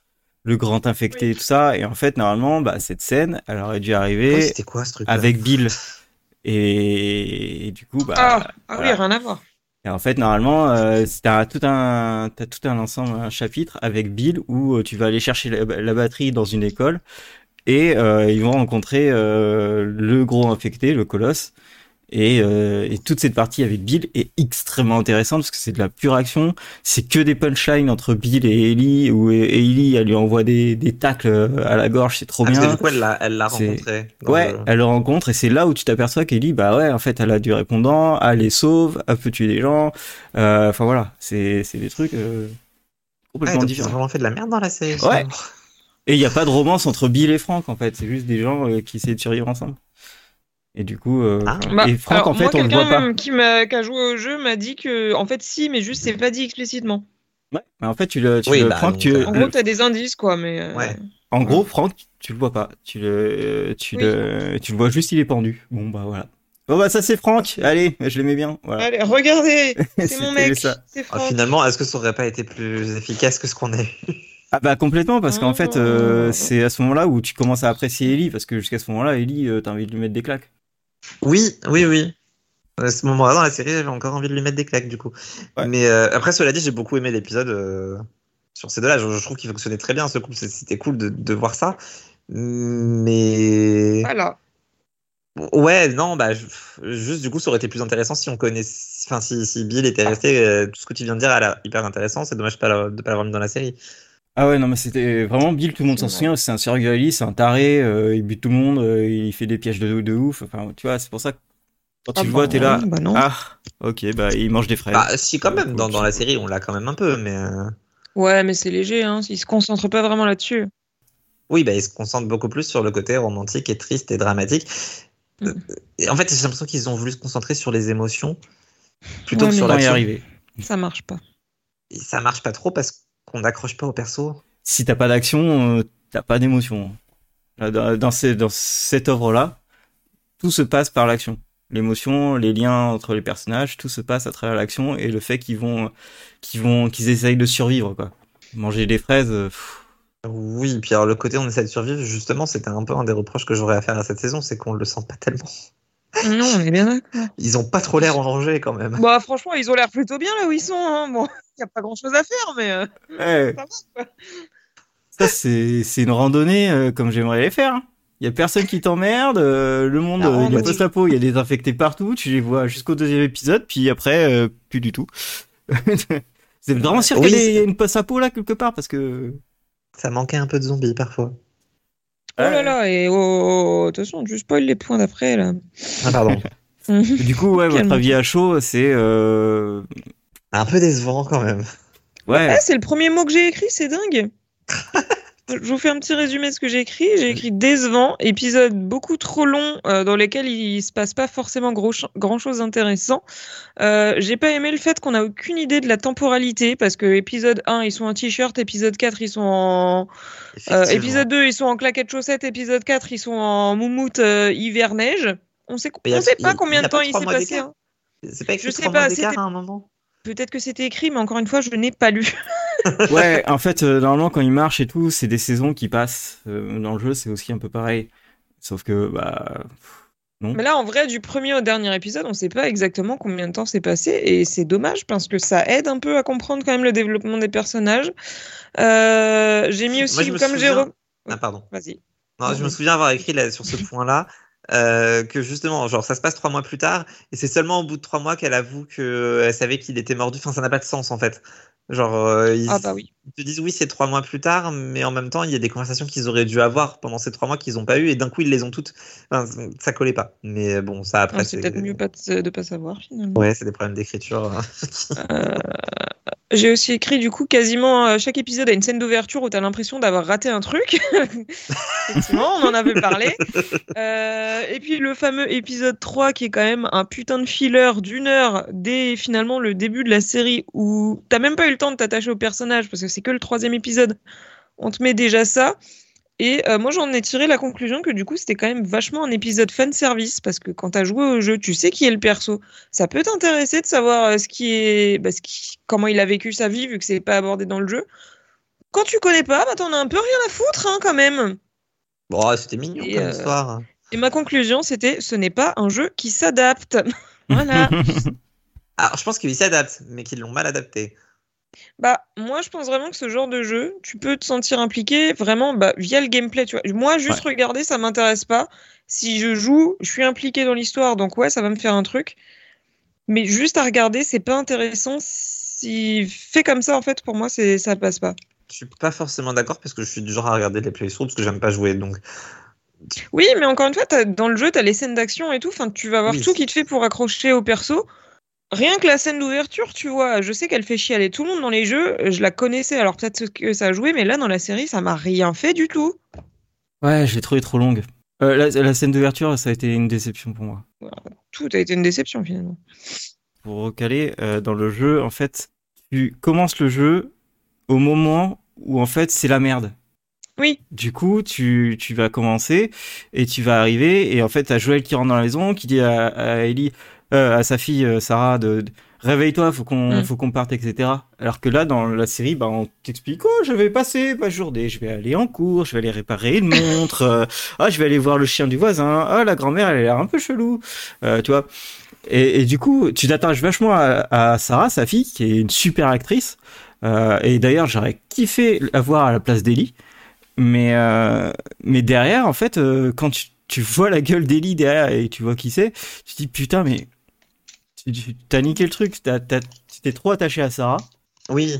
le grand infecté Oui. et tout ça. Et en fait, normalement, bah, cette scène, elle aurait dû arriver c'était quoi ce truc avec Bill. Et, et du coup, bah, Ah, ah oui, rien à voir. Et en fait, normalement, euh, t'as tout un, t'as tout un ensemble, un chapitre avec Bill où euh, tu vas aller chercher la, la batterie dans une école et euh, ils vont rencontrer euh, le gros infecté, le colosse. Et, euh, et toute cette partie avec Bill est extrêmement intéressante parce que c'est de la pure action. C'est que des punchlines entre Bill et Ellie où et Ellie elle lui envoie des, des tacles euh, à la gorge, c'est trop Ah, parce que bien. du coup, elle l'a, elle l'a rencontré. Ouais, le- elle le rencontre et c'est là où tu t'aperçois qu'Ellie, bah ouais, en fait, elle a du répondant, elle les sauve, elle peut tuer des gens. Euh, Enfin voilà, c'est c'est des trucs euh, complètement donc ils ont vraiment fait de la merde dans la série. Ouais. Et il n'y a pas de romance entre Bill et Frank en fait, c'est juste des gens euh, qui essaient de survivre ensemble. Et du coup, euh, Ah. Bah, et alors, en fait, moi, on le voit pas. qui, qui a joué au jeu m'a dit que, en fait, si, mais juste, c'est pas dit explicitement. Ouais, mais en fait, tu le, tu Oui, le bah, Franck, donc, tu, euh, En gros, t'as des indices, quoi, mais. euh, Ouais. en gros, Franck, tu le vois pas. Tu le, tu Oui. le, tu le vois juste, il est pendu. Bon, bah voilà. Bon, bah ça, c'est Franck. Allez, je l'aimais bien. Voilà. Allez, regardez, c'est mon mec, ça. c'est Ah, Franck. finalement, est-ce que ça aurait pas été plus efficace que ce qu'on est? Ah bah complètement parce qu'en fait euh, Oh. c'est à ce moment-là où tu commences à apprécier Ellie parce que jusqu'à ce moment-là Ellie euh, t'as envie de lui mettre des claques. Oui, oui, oui. À ce moment-là, dans la série, j'avais encore envie de lui mettre des claques, du coup. Ouais. Mais euh, après, cela dit, j'ai beaucoup aimé l'épisode euh, sur ces deux-là. Je, je trouve qu'il fonctionnait très bien, ce couple. C'était cool de, de voir ça. Mais. Voilà. Ouais, non, bah, je- juste, du coup, ça aurait été plus intéressant si on connaissait. Enfin, si, si Bill était resté. euh, tout ce que tu viens de dire a l'air hyper intéressant. C'est dommage pas la- de pas l'avoir mis dans la série. Ah ouais non mais c'était vraiment Bill tout le monde s'en souvient c'est un serial Ellie c'est un taré euh, il bute tout le monde euh, il fait des pièges de, de ouf enfin tu vois c'est pour ça que quand tu Ah le bah vois t'es là bah non. ah ok bah il mange des fraises. Bah, si, quand même, Cool. dans, dans la série, on l'a quand même un peu, mais. euh, Ouais, mais c'est léger, hein. Ils se concentrent pas vraiment là-dessus. Oui, bah, ils se concentrent beaucoup plus sur le côté romantique et triste et dramatique. Mm. Euh, Et en fait, j'ai l'impression qu'ils ont voulu se concentrer sur les émotions plutôt Ouais, que sur arriver. Ça marche pas. Et ça marche pas trop parce qu'on n'accroche pas au perso. Si t'as pas d'action euh, t'as pas d'émotion. Là, Dans, dans, ces- dans cette œuvre là tout se passe par l'action. L'émotion, les liens entre les personnages, tout se passe à travers l'action et le fait qu'ils vont, qu'ils vont, qu'ils essayent de survivre quoi. Manger des fraises. euh, pff, Oui, puis alors le côté on essaie de survivre, justement, c'était un peu un des reproches que j'aurais à faire à cette saison, c'est qu'on le sent pas tellement. Non, on est bien d'accord. Ils ont pas trop l'air en danger quand même. Bah, franchement, ils ont l'air plutôt bien là où ils sont. Hein. Bon, y a pas grand chose à faire, mais. euh, Ouais. Ça va, quoi. Ça, c'est, une randonnée euh, comme j'aimerais les faire. Il y a personne qui t'emmerde, euh, le monde euh, du randonnée. post-apo, il y a des infectés partout, tu les vois jusqu'au deuxième épisode, puis après, euh, plus du tout. c'est vraiment sûr Oui, qu'il y a des- c'est- il y a une post-apo là quelque part, parce que... Ça manquait un peu de zombies parfois. Oh là là, et oh, oh, oh, attention, tu spoil les points d'après là. Ah, pardon. Du coup, ouais, votre avis à chaud, c'est... Euh... un peu décevant quand même. Ouais, Ah, c'est le premier mot que j'ai écrit, c'est dingue. Je vous fais un petit résumé de ce que j'ai écrit. J'ai écrit décevant, épisode beaucoup trop long euh, dans lesquels il se passe pas forcément gros grand chose d'intéressant. Euh, j'ai pas aimé le fait qu'on a aucune idée de la temporalité parce que épisode 1 ils sont en t-shirt, épisode 4 ils sont en euh, épisode 2 ils sont en claquettes chaussettes, épisode 4 ils sont en moumoute hiver neige. On sait y a- on sait pas combien de temps il s'est passé. hein. C'est pas écrit Je sais pas, à un moment Peut-être que c'était écrit mais encore une fois je n'ai pas lu. ouais, en fait, euh, normalement, quand il marche et tout, c'est des saisons qui passent. Euh, dans le jeu, c'est aussi un peu pareil. Sauf que, bah... Mais là, en vrai, du premier au dernier épisode, on sait pas exactement combien de temps s'est passé et c'est dommage parce que ça aide un peu à comprendre quand même le développement des personnages. Euh, j'ai mis aussi, Moi, comme j'ai. souviens- re- Ah, pardon. Vas-y. Non, je me souviens avoir écrit là, sur ce point-là euh, que justement, genre, ça se passe trois mois plus tard, et c'est seulement au bout de trois mois qu'elle avoue qu'elle savait qu'il était mordu. Enfin, ça n'a pas de sens en fait. Genre, euh, ils, Ah bah oui. ils te disent oui, c'est trois mois plus tard, mais en même temps, il y a des conversations qu'ils auraient dû avoir pendant ces trois mois qu'ils n'ont pas eu, et d'un coup, ils les ont toutes. Enfin, ça collait pas. Mais bon, ça après, Ah, c'est peut-être mieux pas de, de pas savoir finalement. Ouais, c'est des problèmes d'écriture. Euh, J'ai aussi écrit du coup quasiment euh, chaque épisode a une scène d'ouverture où tu as l'impression d'avoir raté un truc. Effectivement, on en avait parlé. Euh, et puis le fameux épisode 3 qui est quand même un putain de filler d'une heure dès finalement le début de la série où t'as même pas eu le temps de t'attacher au personnage parce que c'est que le troisième épisode. On te met déjà ça. Et euh, moi j'en ai tiré la conclusion que du coup c'était quand même vachement un épisode fan service parce que quand t'as joué au jeu, tu sais qui est le perso ça peut t'intéresser de savoir euh, ce qui est, bah, ce qui- comment il a vécu sa vie vu que c'est pas abordé dans le jeu. Quand tu connais pas, bah t'en as un peu rien à foutre hein, quand même. Bon, c'était mignon Et, comme euh, histoire. Et ma conclusion c'était, ce n'est pas un jeu qui s'adapte. voilà. Alors, je pense qu'ils s'adaptent, mais qu'ils l'ont mal adapté. Bah moi je pense vraiment que ce genre de jeu, tu peux te sentir impliqué vraiment bah, via le gameplay. Tu vois, moi juste regarder ça m'intéresse pas. Si je joue, je suis impliqué dans l'histoire, donc ouais ça va me faire un truc. Mais juste à regarder, c'est pas intéressant. Si fait comme ça en fait pour moi c'est ça passe pas. Je suis pas forcément d'accord parce que je suis du genre à regarder les playthroughs parce que j'aime pas jouer. Donc, Oui, mais encore une fois, dans le jeu, tu as les scènes d'action et tout. Enfin, tu vas avoir Oui. tout qui te fait pour accrocher au perso. Rien que la scène d'ouverture, tu vois, je sais qu'elle fait chialer tout le monde dans les jeux. Je la connaissais, alors peut-être que ça a joué, mais là, dans la série, ça m'a rien fait du tout. ouais, je l'ai trouvé trop longue. Euh, la, la scène d'ouverture, ça a été une déception pour moi. Tout a été une déception finalement. Pour recaler, euh, dans le jeu, en fait, tu commences le jeu au moment où en fait c'est la merde. Oui. Du coup, tu, tu vas commencer et tu vas arriver et en fait t'as Joël qui rentre dans la maison, qui dit à, à Ellie, euh, à sa fille euh, Sarah de, de- réveille-toi, faut qu'on Mm. faut qu'on parte, etc. Alors que là dans la série, bah on t'explique oh je vais passer ma journée, je vais aller en cours, je vais aller réparer une montre, euh, ah je vais aller voir le chien du voisin, ah la grand-mère elle a l'air un peu chelou, euh, tu vois. Et, et du coup, tu t'attaches vachement à, à Sarah, sa fille, qui est une super actrice. Euh, et d'ailleurs, j'aurais kiffé la voir à la place d'Ellie. Mais, mais derrière, en fait, quand tu, tu vois la gueule d'Ellie derrière et tu vois qui c'est, tu te dis putain, mais tu, t'as niqué le truc, tu t'es trop attaché à Sarah. Oui.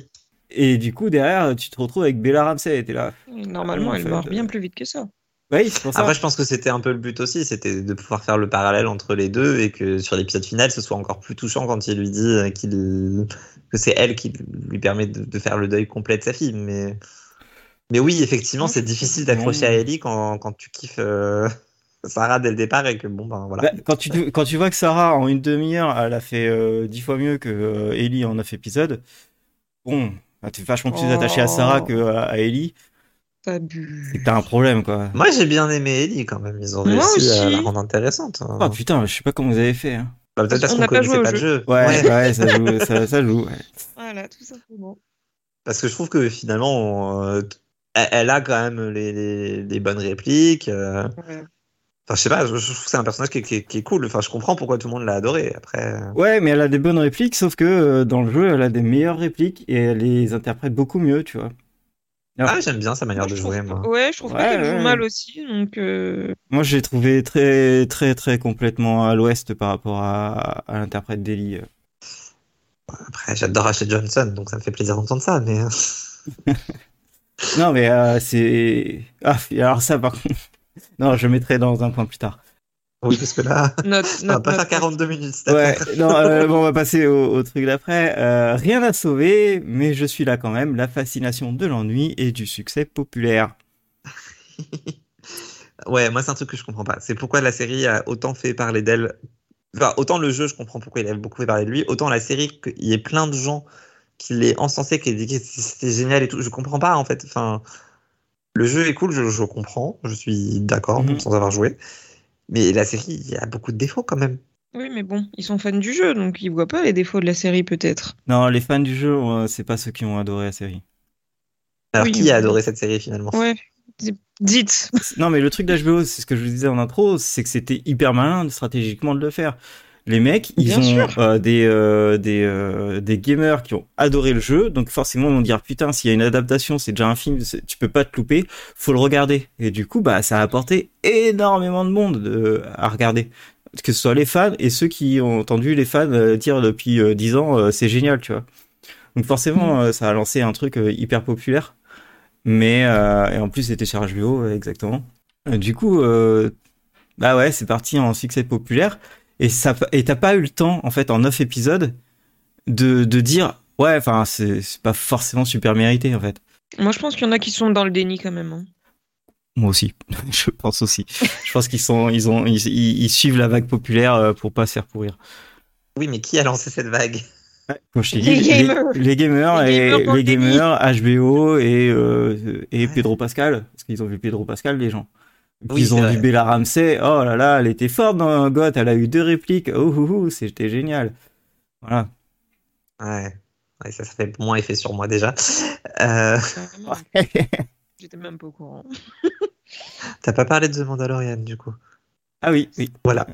Et du coup, derrière, tu te retrouves avec Bella Ramsey et t'es là. Normalement, en elle meurt euh, bien plus vite que ça. Oui, c'est pour ça. Après, je pense que c'était un peu le but aussi, c'était de pouvoir faire le parallèle entre les deux et que sur l'épisode final, ce soit encore plus touchant quand il lui dit euh, qu'il que c'est elle qui lui permet de, de faire le deuil complet de sa fille. Mais, mais oui, effectivement, c'est difficile d'accrocher à Ellie quand, quand tu kiffes euh, Sarah dès le départ et que bon, ben voilà. Bah, quand, tu, quand tu vois que Sarah, en une demi-heure, elle a fait euh, dix fois mieux que euh, Ellie en neuf épisodes, bon, bah, t'es vachement plus Oh. attaché à Sarah que à, à Ellie, T'abuses. c'est que t'as un problème, quoi. Moi, j'ai bien aimé Ellie quand même. Ils ont Moi réussi à aussi. la rendre intéressante. hein. Ah putain, je sais pas comment vous avez fait. hein. Bah, Peut-être parce On qu'on n'a pas connaissait joué au pas le jeu. jeu. Ouais, Ouais. ouais, ça joue, ça, ça joue. ouais. Voilà, tout simplement. Parce que je trouve que finalement, euh, elle, elle a quand même les, les, les bonnes répliques. euh, Ouais. Enfin, je sais pas, je, je trouve que c'est un personnage qui, est- qui est- qui est cool. Enfin, je comprends pourquoi tout le monde l'a adoré. Après, euh, Ouais, mais elle a des bonnes répliques, sauf que euh, dans le jeu, elle a des meilleures répliques et elle les interprète beaucoup mieux, tu vois. Alors, ah, j'aime bien sa manière Moi, de jouer, trouve moi. Ouais, je trouve Ouais, pas qu'elle ouais. joue mal aussi. Donc, euh, moi, j'ai trouvé très, très, très complètement à l'ouest par rapport à, à l'interprète d'Ellie. euh. Après, j'adore Ashley Johnson, donc ça me fait plaisir d'entendre ça. Mais Non, mais euh, c'est. Ah, alors ça, par contre. Non, je mettrai dans un point plus tard. oui, parce que là, note, on va pas note, faire 42 minutes. Ouais, non, euh, bon, on va passer au, au truc d'après. Euh, rien à sauver, mais je suis là quand même. La fascination de l'ennui et du succès populaire. Ouais, moi, c'est un truc que je comprends pas. C'est pourquoi la série a autant fait parler d'elle. Enfin, autant le jeu, je comprends pourquoi il a beaucoup fait parler de lui. Autant la série, qu'il y ait plein de gens qui l'aient encensé, qui dit que c'était génial et tout. Je comprends pas, en fait. Enfin, le jeu est cool, je, je comprends. Je suis d'accord, Mhm. même sans avoir joué. Mais la série, il y a beaucoup de défauts quand même. Oui, mais bon, ils sont fans du jeu, donc ils voient pas les défauts de la série, peut-être. Non, les fans du jeu, euh, c'est pas ceux qui ont adoré la série. Alors, Oui, qui a adoré cette série finalement? Ouais. Dites. Non, mais le truc d'HBO, c'est ce que je vous disais en intro, c'est que c'était hyper malin stratégiquement de le faire. Les mecs, ils Bien ont euh, des, euh, des, euh, des gamers qui ont adoré le jeu, donc forcément ils vont dire putain, s'il y a une adaptation, c'est déjà un film, tu peux pas te louper, faut le regarder. Et du coup, bah ça a apporté énormément de monde de, à regarder. Que ce soit les fans et ceux qui ont entendu les fans dire depuis 10 ans, c'est génial, tu vois. Donc forcément, euh, ça a lancé un truc hyper populaire. Mais et en plus c'était sur HBO exactement. Du coup, bah ouais, c'est parti en succès populaire et ça et t'as pas eu le temps en fait en neuf épisodes de de dire ouais, enfin c'est c'est pas forcément super mérité en fait. Moi, je pense qu'il y en a qui sont dans le déni quand même. hein. Moi aussi, je pense aussi. Je pense qu'ils sont ils ont ils, ils- ils suivent la vague populaire euh, pour pas se faire pourrir. Oui, mais qui a lancé cette vague? Comme je t'ai Les gamers. les, gamers Les les HBO et euh, et Ouais. Pedro Pascal parce qu'ils ont vu Pedro Pascal les gens. Et puis Oui, ils ont vu. Bella Ramsey. Oh là là, elle était forte dans God. Elle a eu deux répliques. Oh, oh, oh, c'était génial. Voilà. Ouais. Ouais, ça, ça fait moins effet sur moi déjà. Euh. J'étais même pas au courant. T'as pas parlé de The Mandalorian du coup? ah oui, oui. Voilà.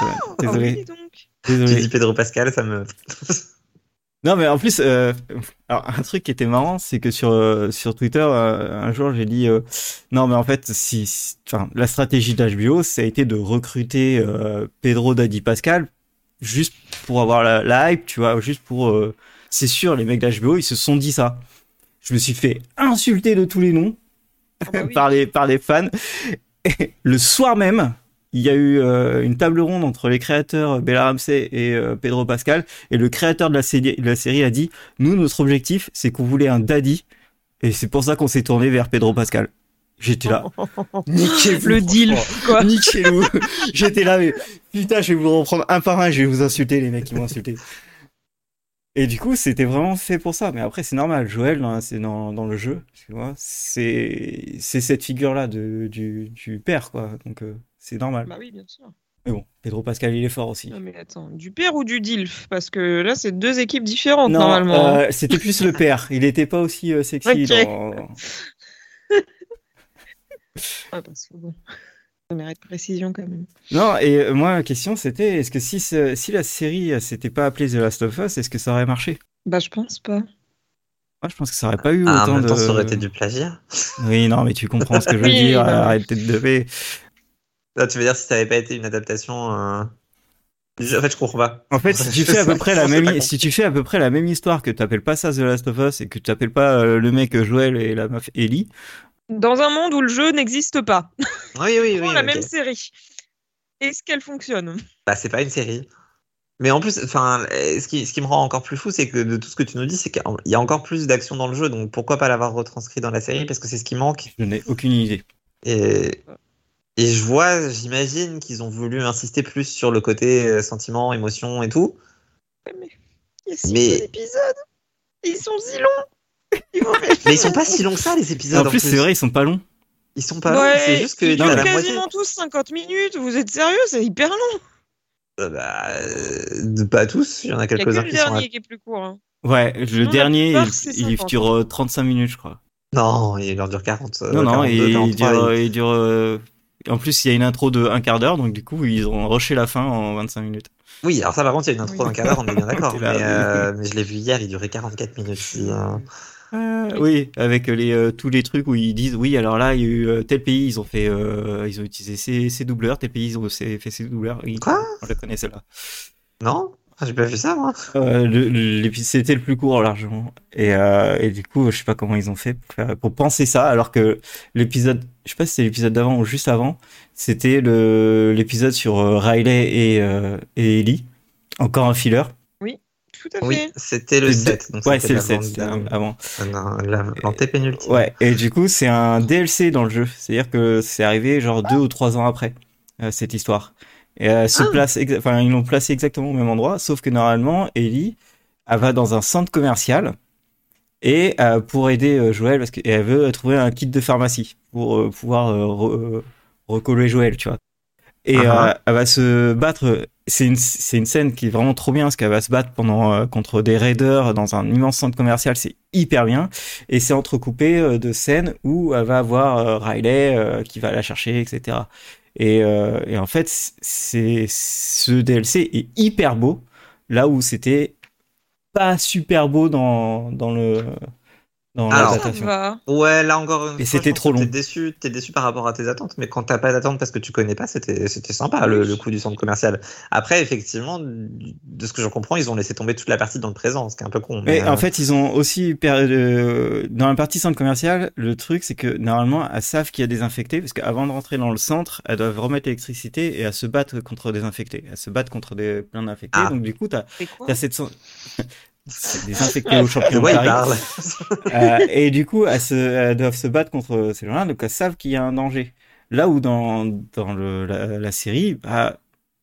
Ah Désolé, oui, donc. J'ai désolé. dit Pedro Pascal, ça me. Non, mais en plus, euh, alors un truc qui était marrant, c'est que sur euh, sur Twitter, euh, un jour, j'ai dit non, mais en fait, si, la stratégie d'HBO, ça a été de recruter Pedro Daddy Pascal juste pour avoir la, la hype, tu vois, juste pour. c'est sûr, les mecs d'HBO, ils se sont dit ça. Je me suis fait insulter de tous les noms Ah bah oui. par les par les fans. Et le soir même, il y a eu euh, une table ronde entre les créateurs Bella Ramsey et euh, Pedro Pascal, et le créateur de la série, de la série a dit nous notre objectif c'est qu'on voulait un daddy, et c'est pour ça qu'on s'est tourné vers Pedro Pascal. J'étais là, niquez-vous, Le deal, quoi. niquez-vous. J'étais là, mais putain, je vais vous reprendre un par un, je vais vous insulter les mecs qui m'ont insulté. Et du coup, c'était vraiment fait pour ça. Mais après, c'est normal. Joël, dans- c'est dans, dans le jeu, tu vois. C'est c'est cette figure-là de, du, du père, quoi. Donc, euh, c'est normal. Bah oui, bien sûr. Mais bon, Pedro Pascal, il est fort aussi. Non mais attends, du père ou du DILF? Parce que là, c'est deux équipes différentes Non, normalement. euh, c'était plus le père. Il était pas aussi euh, sexy Ok. dans... Ah, parce que bon, ça mérite précision quand même. Non, et euh, moi, la question, c'était, est-ce que si, si la série s'était pas appelée The Last of Us, est-ce que ça aurait marché? Bah je pense pas. Moi, je pense que ça aurait pas eu Ah, en autant même de... temps, ça aurait été du plagiat. Oui, non, mais tu comprends ce que je veux Oui, dire. bah. Arrête de Là, tu veux dire si ça avait pas été une adaptation. euh, En fait, je comprends pas. En fait, si tu fais à peu près la même, si tu fais à peu près la même histoire, que tu t'appelles pas ça The Last of Us et que tu t'appelles pas euh, le mec Joël et la meuf Ellie, Dans un monde où le jeu n'existe pas, Oui, oui, oui. la même série. Est-ce qu'elle fonctionne? Bah, c'est pas une série. Mais en plus, enfin, ce qui, ce qui me rend encore plus fou, c'est que de tout ce que tu nous dis, c'est qu'il y a encore plus d'action dans le jeu. Donc pourquoi pas l'avoir retranscrit dans la série Parce que c'est ce qui manque. je n'ai aucune idée. Et, et je vois, j'imagine qu'ils ont voulu insister plus sur le côté euh, sentiment, émotion et tout. Mais il y a six Mais- épisodes. Ils sont si longs. Ils Mais ils sont pas si longs que ça, les épisodes. en plus, c'est vrai, ils sont pas longs. Ils sont pas longs, Ouais, c'est juste que ils durent la moitié. quasiment tous 50 minutes. Vous êtes sérieux C'est hyper long. Euh, bah, euh, de- pas tous, il y en a Il y a que quelques-uns le qui sont. à- dernier qui est plus court. hein. Ouais, le la dernier, plupart, il, il 50. dure euh, 35 minutes, je crois. Non, il en dure 40. euh, non, non, 42, et il 43, dure, il- il dure, euh, en plus, il y a une intro de un quart d'heure, donc du coup, ils ont rushé la fin en 25 minutes. Oui, alors ça, par contre, il y a une intro d'un quart d'heure, on est bien d'accord. Mais, euh, mais je l'ai vu hier, il durait 44 minutes. si, euh, Euh, oui, avec les, euh, tous les trucs où ils disent oui, alors là, il y a eu euh, tel pays, ils ont fait, euh, ils ont utilisé ces, doubleurs, tel pays, ils ont fait ces doubleurs. Quoi? On la connaît celle-là. Non? Ah, J'ai pas vu ça, moi. Euh, c'était le plus court largement. Et, euh, et du coup, je sais pas comment ils ont fait pour, faire- pour penser ça, alors que l'épisode, je sais pas si c'est l'épisode d'avant ou juste avant, c'était l'épisode sur euh, Riley et, euh, et Ellie. Encore un filler. Tout à Oui, fait. c'était le C'est 7. Donc Ouais, c'est le la 7, bande- c'était avant. L'antépénultime. Ouais, et du coup, c'est un DLC dans le jeu. C'est-à-dire que c'est arrivé genre deux ou trois ans après euh, cette histoire. Et se Ah. place, exa- enfin, ils l'ont placé exactement au même endroit, sauf que normalement, Ellie, elle va dans un centre commercial et euh, pour aider euh, Joël, parce qu'elle veut trouver un kit de pharmacie pour euh, pouvoir euh, re- euh, recoller Joël, tu vois. Et Ah euh, elle va se battre. C'est une, scène qui est vraiment trop bien, parce qu'elle va se battre pendant euh, contre des raiders dans un immense centre commercial. C'est hyper bien. Et c'est entrecoupé euh, de scènes où elle va avoir euh, Riley euh, qui va la chercher, etc. Et, euh, et en fait, c'est ce DLC est hyper beau, là où c'était pas super beau dans dans le dans Alors, Ça l'adaptation. va. Ouais, là encore une Et fois, c'était je pense trop que long. T'es déçu, t'es déçu par rapport à tes attentes, mais quand t'as pas d'attente parce que tu connais pas, c'était c'était sympa le, le coup du centre commercial. Après, effectivement, de ce que j'en comprends, ils ont laissé tomber toute la partie dans le présent, ce qui est un peu con. Mais euh, en fait, ils ont aussi per- euh, dans la partie centre commercial, le truc c'est que normalement, elles savent qu'il y a des infectés parce qu'avant de rentrer dans le centre, elles doivent remettre l'électricité et elles se battent contre des infectés. Elles se battent contre des plein d'infectés. Ah. Donc du coup, t'as C'est quoi? as cette sen- c'est des infectés au champion de Paris. parle Euh, et du coup, elles, se, elles doivent se battre contre ces gens-là, donc elles savent qu'il y a un danger. Là où dans, dans le, la, la série, bah,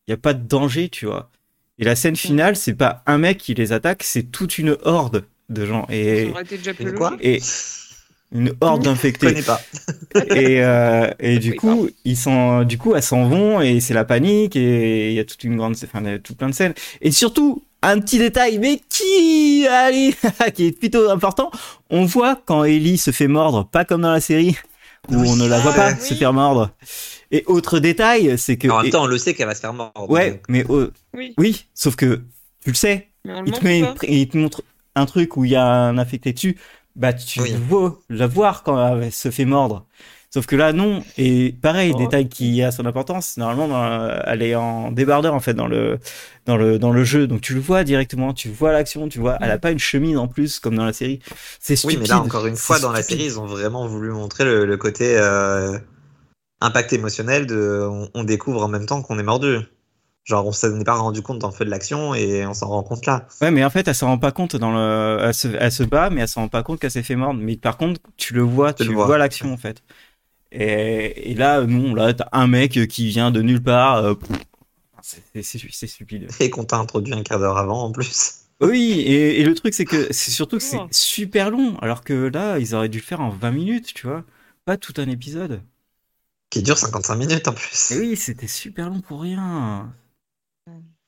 il n'y a pas de danger, tu vois. Et la scène finale, c'est pas un mec qui les attaque, c'est toute une horde de gens. Et, Ça aurait été déjà plus Une quoi et une horde Je d'infectés. connais pas. Et, euh, et du coup, ils sont, du coup, elles s'en vont et c'est la panique et il y a toute une grande, enfin, il y a tout plein de scènes. Et surtout, un petit détail, mais qui, allez, qui est plutôt important. On voit quand Ellie se fait mordre, pas comme dans la série où Oui. on ne la voit Ah, pas oui. se faire mordre. Et autre détail, c'est que, En même temps, on le sait qu'elle va se faire mordre. ouais, donc. mais oh, Oui, oui, sauf que tu le sais, il te, met une il te montre un truc où il y a un infecté dessus, bah tu Oui. veux la voir quand elle se fait mordre. Sauf que là, non. Et pareil, Oh. détail qui a son importance. Normalement, dans- elle est en débardeur en fait dans le dans le dans le jeu, donc tu le vois directement, tu vois l'action, tu vois. Elle a pas une chemise en plus comme dans la série. C'est Oui, stupide. mais là, encore une fois, dans la série, ils ont vraiment voulu montrer le, le côté euh, impact émotionnel de on, on découvre en même temps qu'on est mordu. Genre, on s'en est pas rendu compte dans le feu de l'action et on s'en rend compte là. Ouais, mais en fait, elle s'en rend pas compte dans le. Elle se, elle se bat, mais elle s'en rend pas compte qu'elle s'est fait mordre. Mais par contre, tu le vois, Tu tu, le vois, vois. l'action en fait. Et, et là, non, là, t'as un mec qui vient de nulle part. euh, c'est- stupide. Et qu'on t'a introduit un quart d'heure avant en plus. Oui, et, et le truc, c'est que c'est surtout que c'est Toujours. super long, alors que là, ils auraient dû le faire en 20 minutes, tu vois. Pas tout un épisode. Qui dure 55 minutes en plus. Et oui, c'était super long pour rien.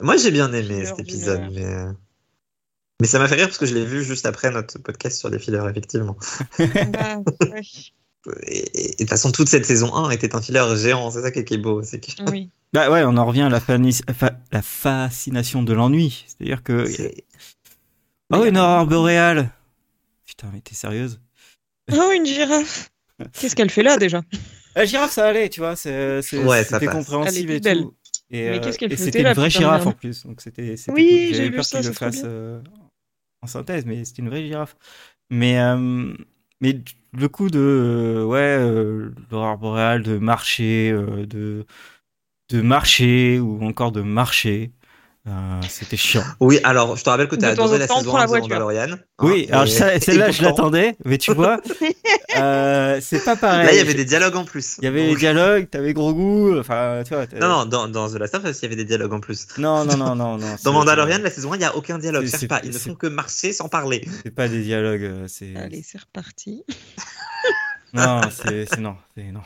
Moi, j'ai bien aimé cet épisode, mais. euh, Mais ça m'a fait rire parce que je l'ai vu juste après notre podcast sur les fillers, effectivement. Bah, ouais. Et, de toute façon, toute cette saison 1 était un filler géant, c'est ça qui est beau. Que... Oui. Bah ouais, on en revient à la, fani- fa- la fascination de l'ennui. C'est-à-dire que. Oh, une aurore boréale Putain, mais t'es sérieuse Oh, une girafe. Qu'est-ce qu'elle fait là déjà? La girafe, ça allait, tu vois, c'est, c'est- Ouais, ça c'était passe. compréhensible et tout. Et, Mais euh, qu'est-ce qu'elle et c'était une vraie girafe en plus, donc c'était. Oui, cool. j'ai peur ça, qu'ils le bien. euh, en synthèse, mais c'était une vraie girafe. Mais, euh, mais le coup de euh, ouais, euh, l'aurore boréale, de marcher, euh, de de marcher ou encore de marcher, euh, c'était chiant. Oui, alors je te rappelle que tu as adoré la temps, saison prends la 1 de voiture. Mandalorian. hein, Oui, alors ça- et celle-là, je l'attendais, mais tu vois, euh, c'est pas pareil. Là, il y avait des dialogues en plus. Il y avait Donc- dialogues, t'avais gros goût, enfin, tu vois. Non, non, dans, dans The Last of Us, il y avait des dialogues en plus. non, non, non, non, non, Dans Mandalorian, la saison 1, il n'y a aucun dialogue. C'est- Cherche c'est- pas, ils ne font que marcher sans parler. C'est pas des dialogues, euh, c'est. Allez, c'est reparti. Non, c'est c'est- non, c'est non.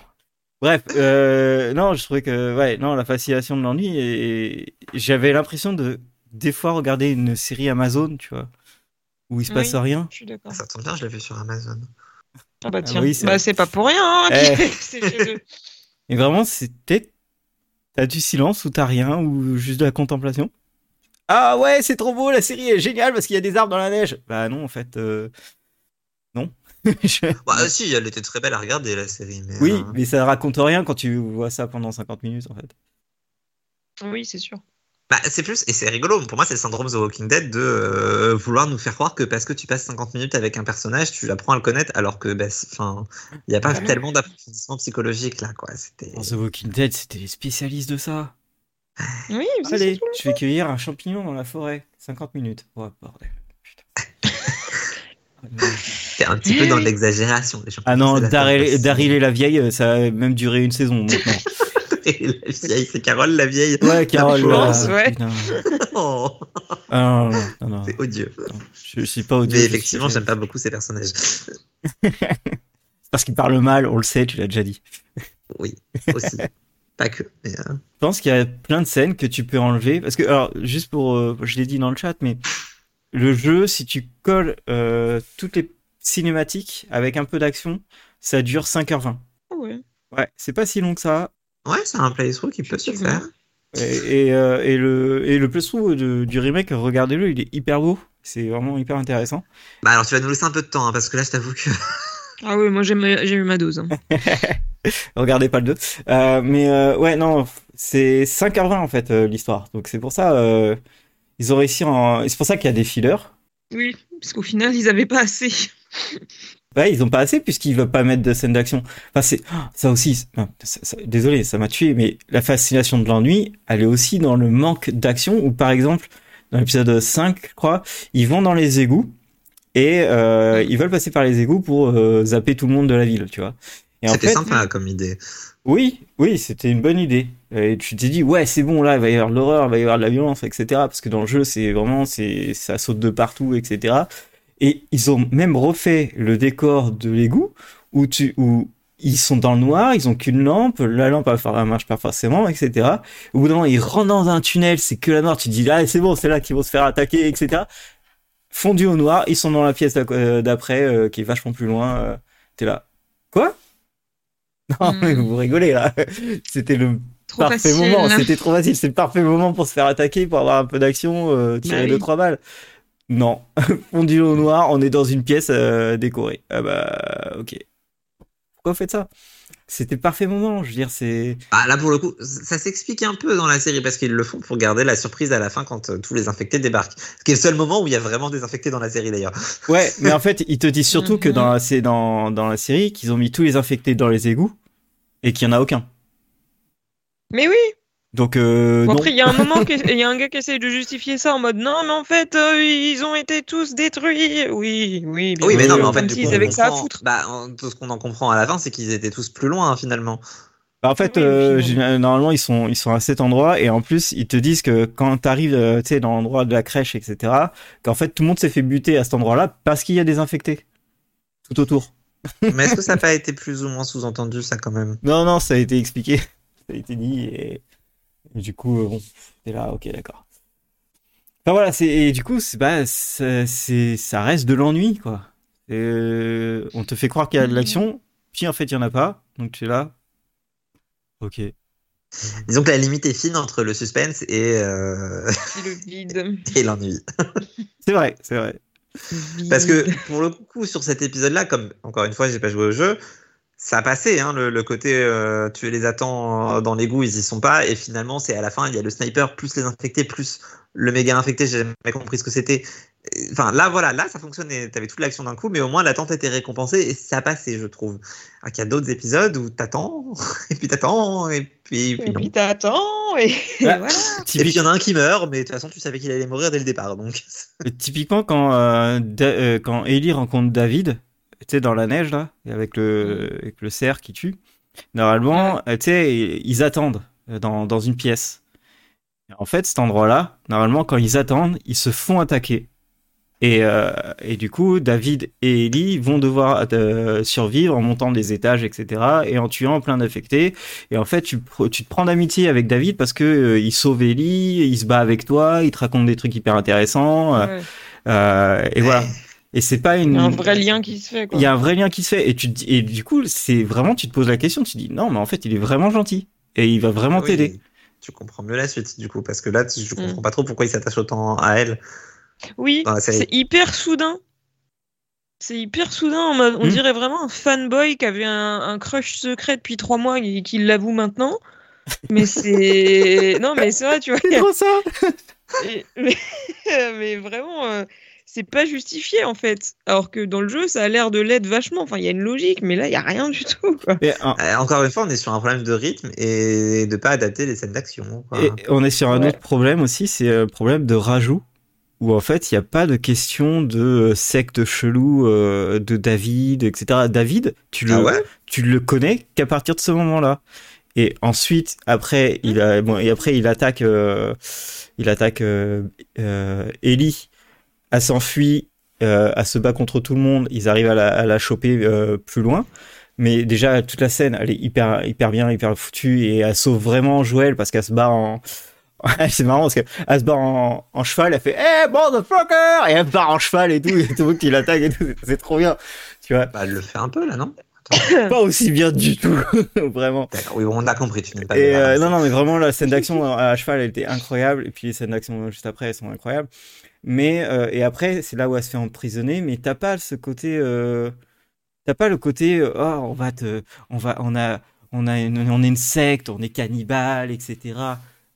Bref, euh, non, je trouvais que ouais, non, la fascination de l'ennui et, et j'avais l'impression de des fois regarder une série Amazon, tu vois, où il se passe Oui. rien. Je suis d'accord. Ça tombe bien, je l'ai vu sur Amazon. Ah bah tiens, oui, c'est bah c'est pas pour rien. hein, Eh. Et vraiment, c'était t'as du silence ou t'as rien ou juste de la contemplation? Ah ouais, c'est trop beau, la série est géniale parce qu'il y a des arbres dans la neige. Bah non, en fait, euh. Je- Bah, euh, si, elle était très belle à regarder, la série. Mais, Oui, euh, mais ça raconte rien quand tu vois ça pendant 50 minutes en fait. Oui, c'est sûr. bah, c'est plus, et c'est rigolo, pour moi, c'est le syndrome The Walking Dead de euh, vouloir nous faire croire que parce que tu passes 50 minutes avec un personnage, tu apprends à le connaître, alors que, bah, il n'y a pas Ah tellement d'approfondissement psychologique là, quoi. Dans The Walking Dead, c'était les spécialistes de ça. Oui, Allez, tout. je vais cueillir un champignon dans la forêt. 50 minutes. Ouais, bordel. Putain. C'est un petit peu dans l'exagération. Ah non, Daryl et la vieille, euh, ça a même duré une saison maintenant. Et la vieille, c'est Carole la vieille. Ouais, Carole. Je pense, là, ouais. Oh, Ah, non, non, non, non, c'est odieux. non. Je, je suis pas odieux. Mais effectivement, suis- j'aime pas beaucoup ces personnages. Parce qu'il parle mal, on le sait, tu l'as déjà dit. Oui, aussi. pas que. mais, euh, Je pense qu'il y a plein de scènes que tu peux enlever. Parce que, alors, juste pour. euh, je l'ai dit dans le chat, mais le jeu, si tu colles euh, toutes les cinématiques avec un peu d'action, ça dure 5h20. Ah ouais. Ouais, c'est pas si long que ça. Ouais, c'est un playthrough qui peut se faire. Et, et, euh, et le, et le playthrough de- du remake, regardez-le, il est hyper beau. C'est vraiment hyper intéressant. Bah alors tu vas nous laisser un peu de temps hein, parce que là je t'avoue que Ah oui, moi j'ai eu ma dose. hein. Regardez pas le 2. Euh, mais euh, ouais, non, c'est 5h20 en fait euh, l'histoire. Donc c'est pour ça, euh, ils ont réussi en. C'est pour ça qu'il y a des fillers. Oui, parce qu'au final, ils avaient pas assez. Ouais, ils ont pas assez puisqu'ils veulent pas mettre de scène d'action. Enfin, c'est oh, ça aussi. ça- ça- désolé, ça m'a tué, mais la fascination de l'ennui, elle est aussi dans le manque d'action. Ou par exemple, dans l'épisode 5, je crois, ils vont dans les égouts et euh, ils veulent passer par les égouts pour euh, zapper tout le monde de la ville, tu vois. C'était sympa comme idée. oui, oui, c'était une bonne idée. Et tu t'es dit, ouais, c'est bon, là, il va y avoir de l'horreur, il va y avoir de la violence, etc. Parce que dans le jeu, c'est vraiment, c'est, ça saute de partout, etc. Et ils ont même refait le décor de l'égout où tu, où ils sont dans le noir, ils ont qu'une lampe, la lampe elle marche pas forcément, etc. Au bout d'un moment, ils rentrent dans un tunnel, c'est que la mort, tu te dis, ah, c'est bon, c'est là qu'ils vont se faire attaquer, etc. Fondu au noir, ils sont dans la pièce euh, d'après, euh, qui est vachement plus loin, euh, t'es là. Quoi? Non, Hmm. mais vous rigolez, là. C'était le Trop parfait facile. moment. C'était trop facile. C'est le parfait moment pour se faire attaquer, pour avoir un peu d'action, euh, tirer Bah oui. deux trois balles. Non, fondu au noir, on est dans une pièce euh, décorée. Ah bah ok. Pourquoi vous faites ça? C'était le parfait moment. Je veux dire, c'est Ah, là pour le coup, ça s'explique un peu dans la série parce qu'ils le font pour garder la surprise à la fin quand euh, tous les infectés débarquent. Ce qui est le seul moment où il y a vraiment des infectés dans la série d'ailleurs. ouais. mais en fait, ils te disent surtout que Mhm. dans la, c'est dans dans la série qu'ils ont mis tous les infectés dans les égouts et qu'il y en a aucun. Mais oui. Donc euh, Bon, non. après, il y a un moment, il y a un gars qui essaye de justifier ça en mode non, mais en fait, euh, ils ont été tous détruits. Oui, oui. bien Oui, mais sûr, non, mais en fait, on avaient que ça à foutre. Bah, en- tout ce qu'on en comprend à la fin, c'est qu'ils étaient tous plus loin hein, finalement. Bah, en fait, Oui, euh, normalement, ils sont, ils sont à cet endroit et en plus, ils te disent que quand t'arrives, tu sais, dans l'endroit de la crèche, etc., qu'en fait, tout le monde s'est fait buter à cet endroit-là parce qu'il y a des infectés tout autour. Mais est-ce que ça n'a pas été plus ou moins sous-entendu, ça, quand même? Non, non, ça a été expliqué, ça a été dit et, et du coup, euh, bon, t'es là, ok, d'accord. Enfin voilà, c'est et du coup, c'est bah, c'est, c'est- ça reste de l'ennui, quoi. Et, euh, on te fait croire qu'il y a de l'action, puis en fait, il y en a pas, donc tu es là. Ok. Disons que la limite est fine entre le suspense et, euh, Et le vide. et l'ennui. C'est vrai, c'est vrai. Parce que pour le coup, sur cet épisode-là, comme encore une fois, j'ai pas joué au jeu, ça a passé, hein, le, le côté euh, tu les attends euh, dans l'égout, ils y sont pas, et finalement, c'est à la fin, il y a le sniper plus les infectés plus le méga infecté, j'ai jamais compris ce que c'était. Enfin, là, voilà, là, ça fonctionnait, t'avais toute l'action d'un coup, mais au moins l'attente était récompensée et ça a passé, je trouve. Alors qu'il y a d'autres épisodes où t'attends, et puis t'attends, et puis, puis Et non. puis t'attends, et, et Bah, voilà. Et puis il y en a un qui meurt, mais de toute façon, tu savais qu'il allait mourir dès le départ, donc. Typiquement, quand, euh, Da- euh, quand Ellie rencontre David, tu sais, dans la neige, là, avec le, avec le cerf qui tue, normalement, euh, tu sais, ils attendent euh, dans, dans une pièce. En fait, cet endroit-là, normalement, quand ils attendent, ils se font attaquer. Et, euh, et du coup, David et Ellie vont devoir euh, survivre en montant des étages, etc., et en tuant plein d'affectés. Et en fait, tu, tu te prends d'amitié avec David parce que euh, il sauve Ellie, il se bat avec toi, il te raconte des trucs hyper intéressants. Ouais. et voilà. Et c'est pas Il une. y a un vrai lien qui se fait. Quoi. Il y a un vrai lien qui se fait. Et tu te dis- et du coup, c'est vraiment, tu te poses la question, tu te dis non, mais en fait, il est vraiment gentil et il va vraiment Oui, t'aider. Tu comprends mieux la suite, du coup, parce que là, tu- je Mm. comprends pas trop pourquoi il s'attache autant à elle. Oui, c'est hyper soudain. C'est hyper soudain. On Hmm. dirait vraiment un fanboy qui avait un, un crush secret depuis trois mois et qui l'avoue maintenant. Mais c'est. non, mais c'est vrai, tu vois. C'est trop ça. Et- mais, mais vraiment, euh, c'est pas justifié en fait. Alors que dans le jeu, ça a l'air de l'être vachement. Enfin, il y a une logique, mais là, il y a rien du tout. quoi. Et, un- Euh, encore une fois, on est sur un problème de rythme et de pas adapter les scènes d'action. on est sur un Ouais. autre problème aussi, c'est le problème de rajout. Où en fait, il n'y a pas de question de euh, secte chelou euh, de David, etc. David, tu le, Ah ouais? tu le connais qu'à partir de ce moment-là. Et ensuite, après, il a, bon, et après, il attaque, euh, il attaque euh, euh, Ellie. Elle s'enfuit, euh, elle se bat contre tout le monde. Ils arrivent à la, à la choper euh, plus loin. Mais déjà, toute la scène, elle est hyper, hyper bien, hyper foutue et elle sauve vraiment Joël parce qu'elle se bat en. c'est marrant parce qu'elle se bat en, en cheval, elle fait Hey, motherfucker! Et elle part en cheval et tout, et tout le monde qui l'attaque et tout. C'est trop bien. Tu vois, Bah, elle le fait un peu là, non? Pas aussi bien du tout, vraiment. D'accord, oui, on a compris, tu n'es pas. Et euh, non, non, mais vraiment, la scène d'action à cheval, elle était incroyable. Et puis les scènes d'action juste après, elles sont incroyables. Mais, euh, et après, c'est là où elle se fait emprisonner. Mais t'as pas ce côté. Euh, t'as pas le côté. oh, on va te. On va. On a. On, a une, on est une secte, on est cannibale, etc.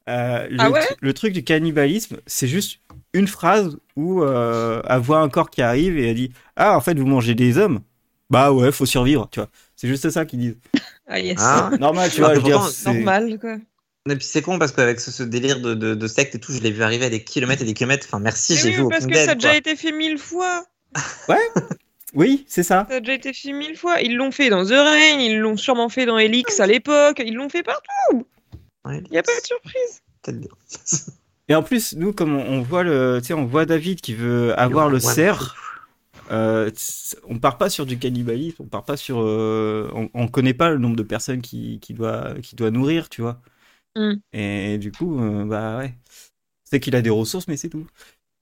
Euh, le, Ah ouais? le truc du cannibalisme, c'est juste une phrase où euh, elle voit un corps qui arrive et elle dit Ah, en fait, vous mangez des hommes Bah ouais, faut survivre, tu vois. C'est juste ça qu'ils disent. Ah, yes. Ah, Normal, tu vois, je veux dire. Normal, quoi. Et puis c'est con parce qu'avec ce, ce délire de, de, de secte et tout, je l'ai vu arriver à des kilomètres et des kilomètres. Enfin, merci, Mais j'ai oui, vu au parce que ça a déjà été fait mille fois. Oui, c'est ça. Ça a déjà été fait mille fois. Ils l'ont fait dans The Rain, ils l'ont sûrement fait dans Helix à l'époque, ils l'ont fait partout. Ouais, Il n'y a pas de surprise. peut-être. Et en plus, nous, comme on, voit le, tu sais, on voit David qui veut avoir le Ouais. cerf. Euh, on part pas sur du cannibalisme, on part pas sur, euh, on, on connaît pas le nombre de personnes qui, qui doit, qui doit nourrir, tu vois. Mm. Et du coup, euh, bah ouais, c'est qu'il a des ressources, mais c'est tout.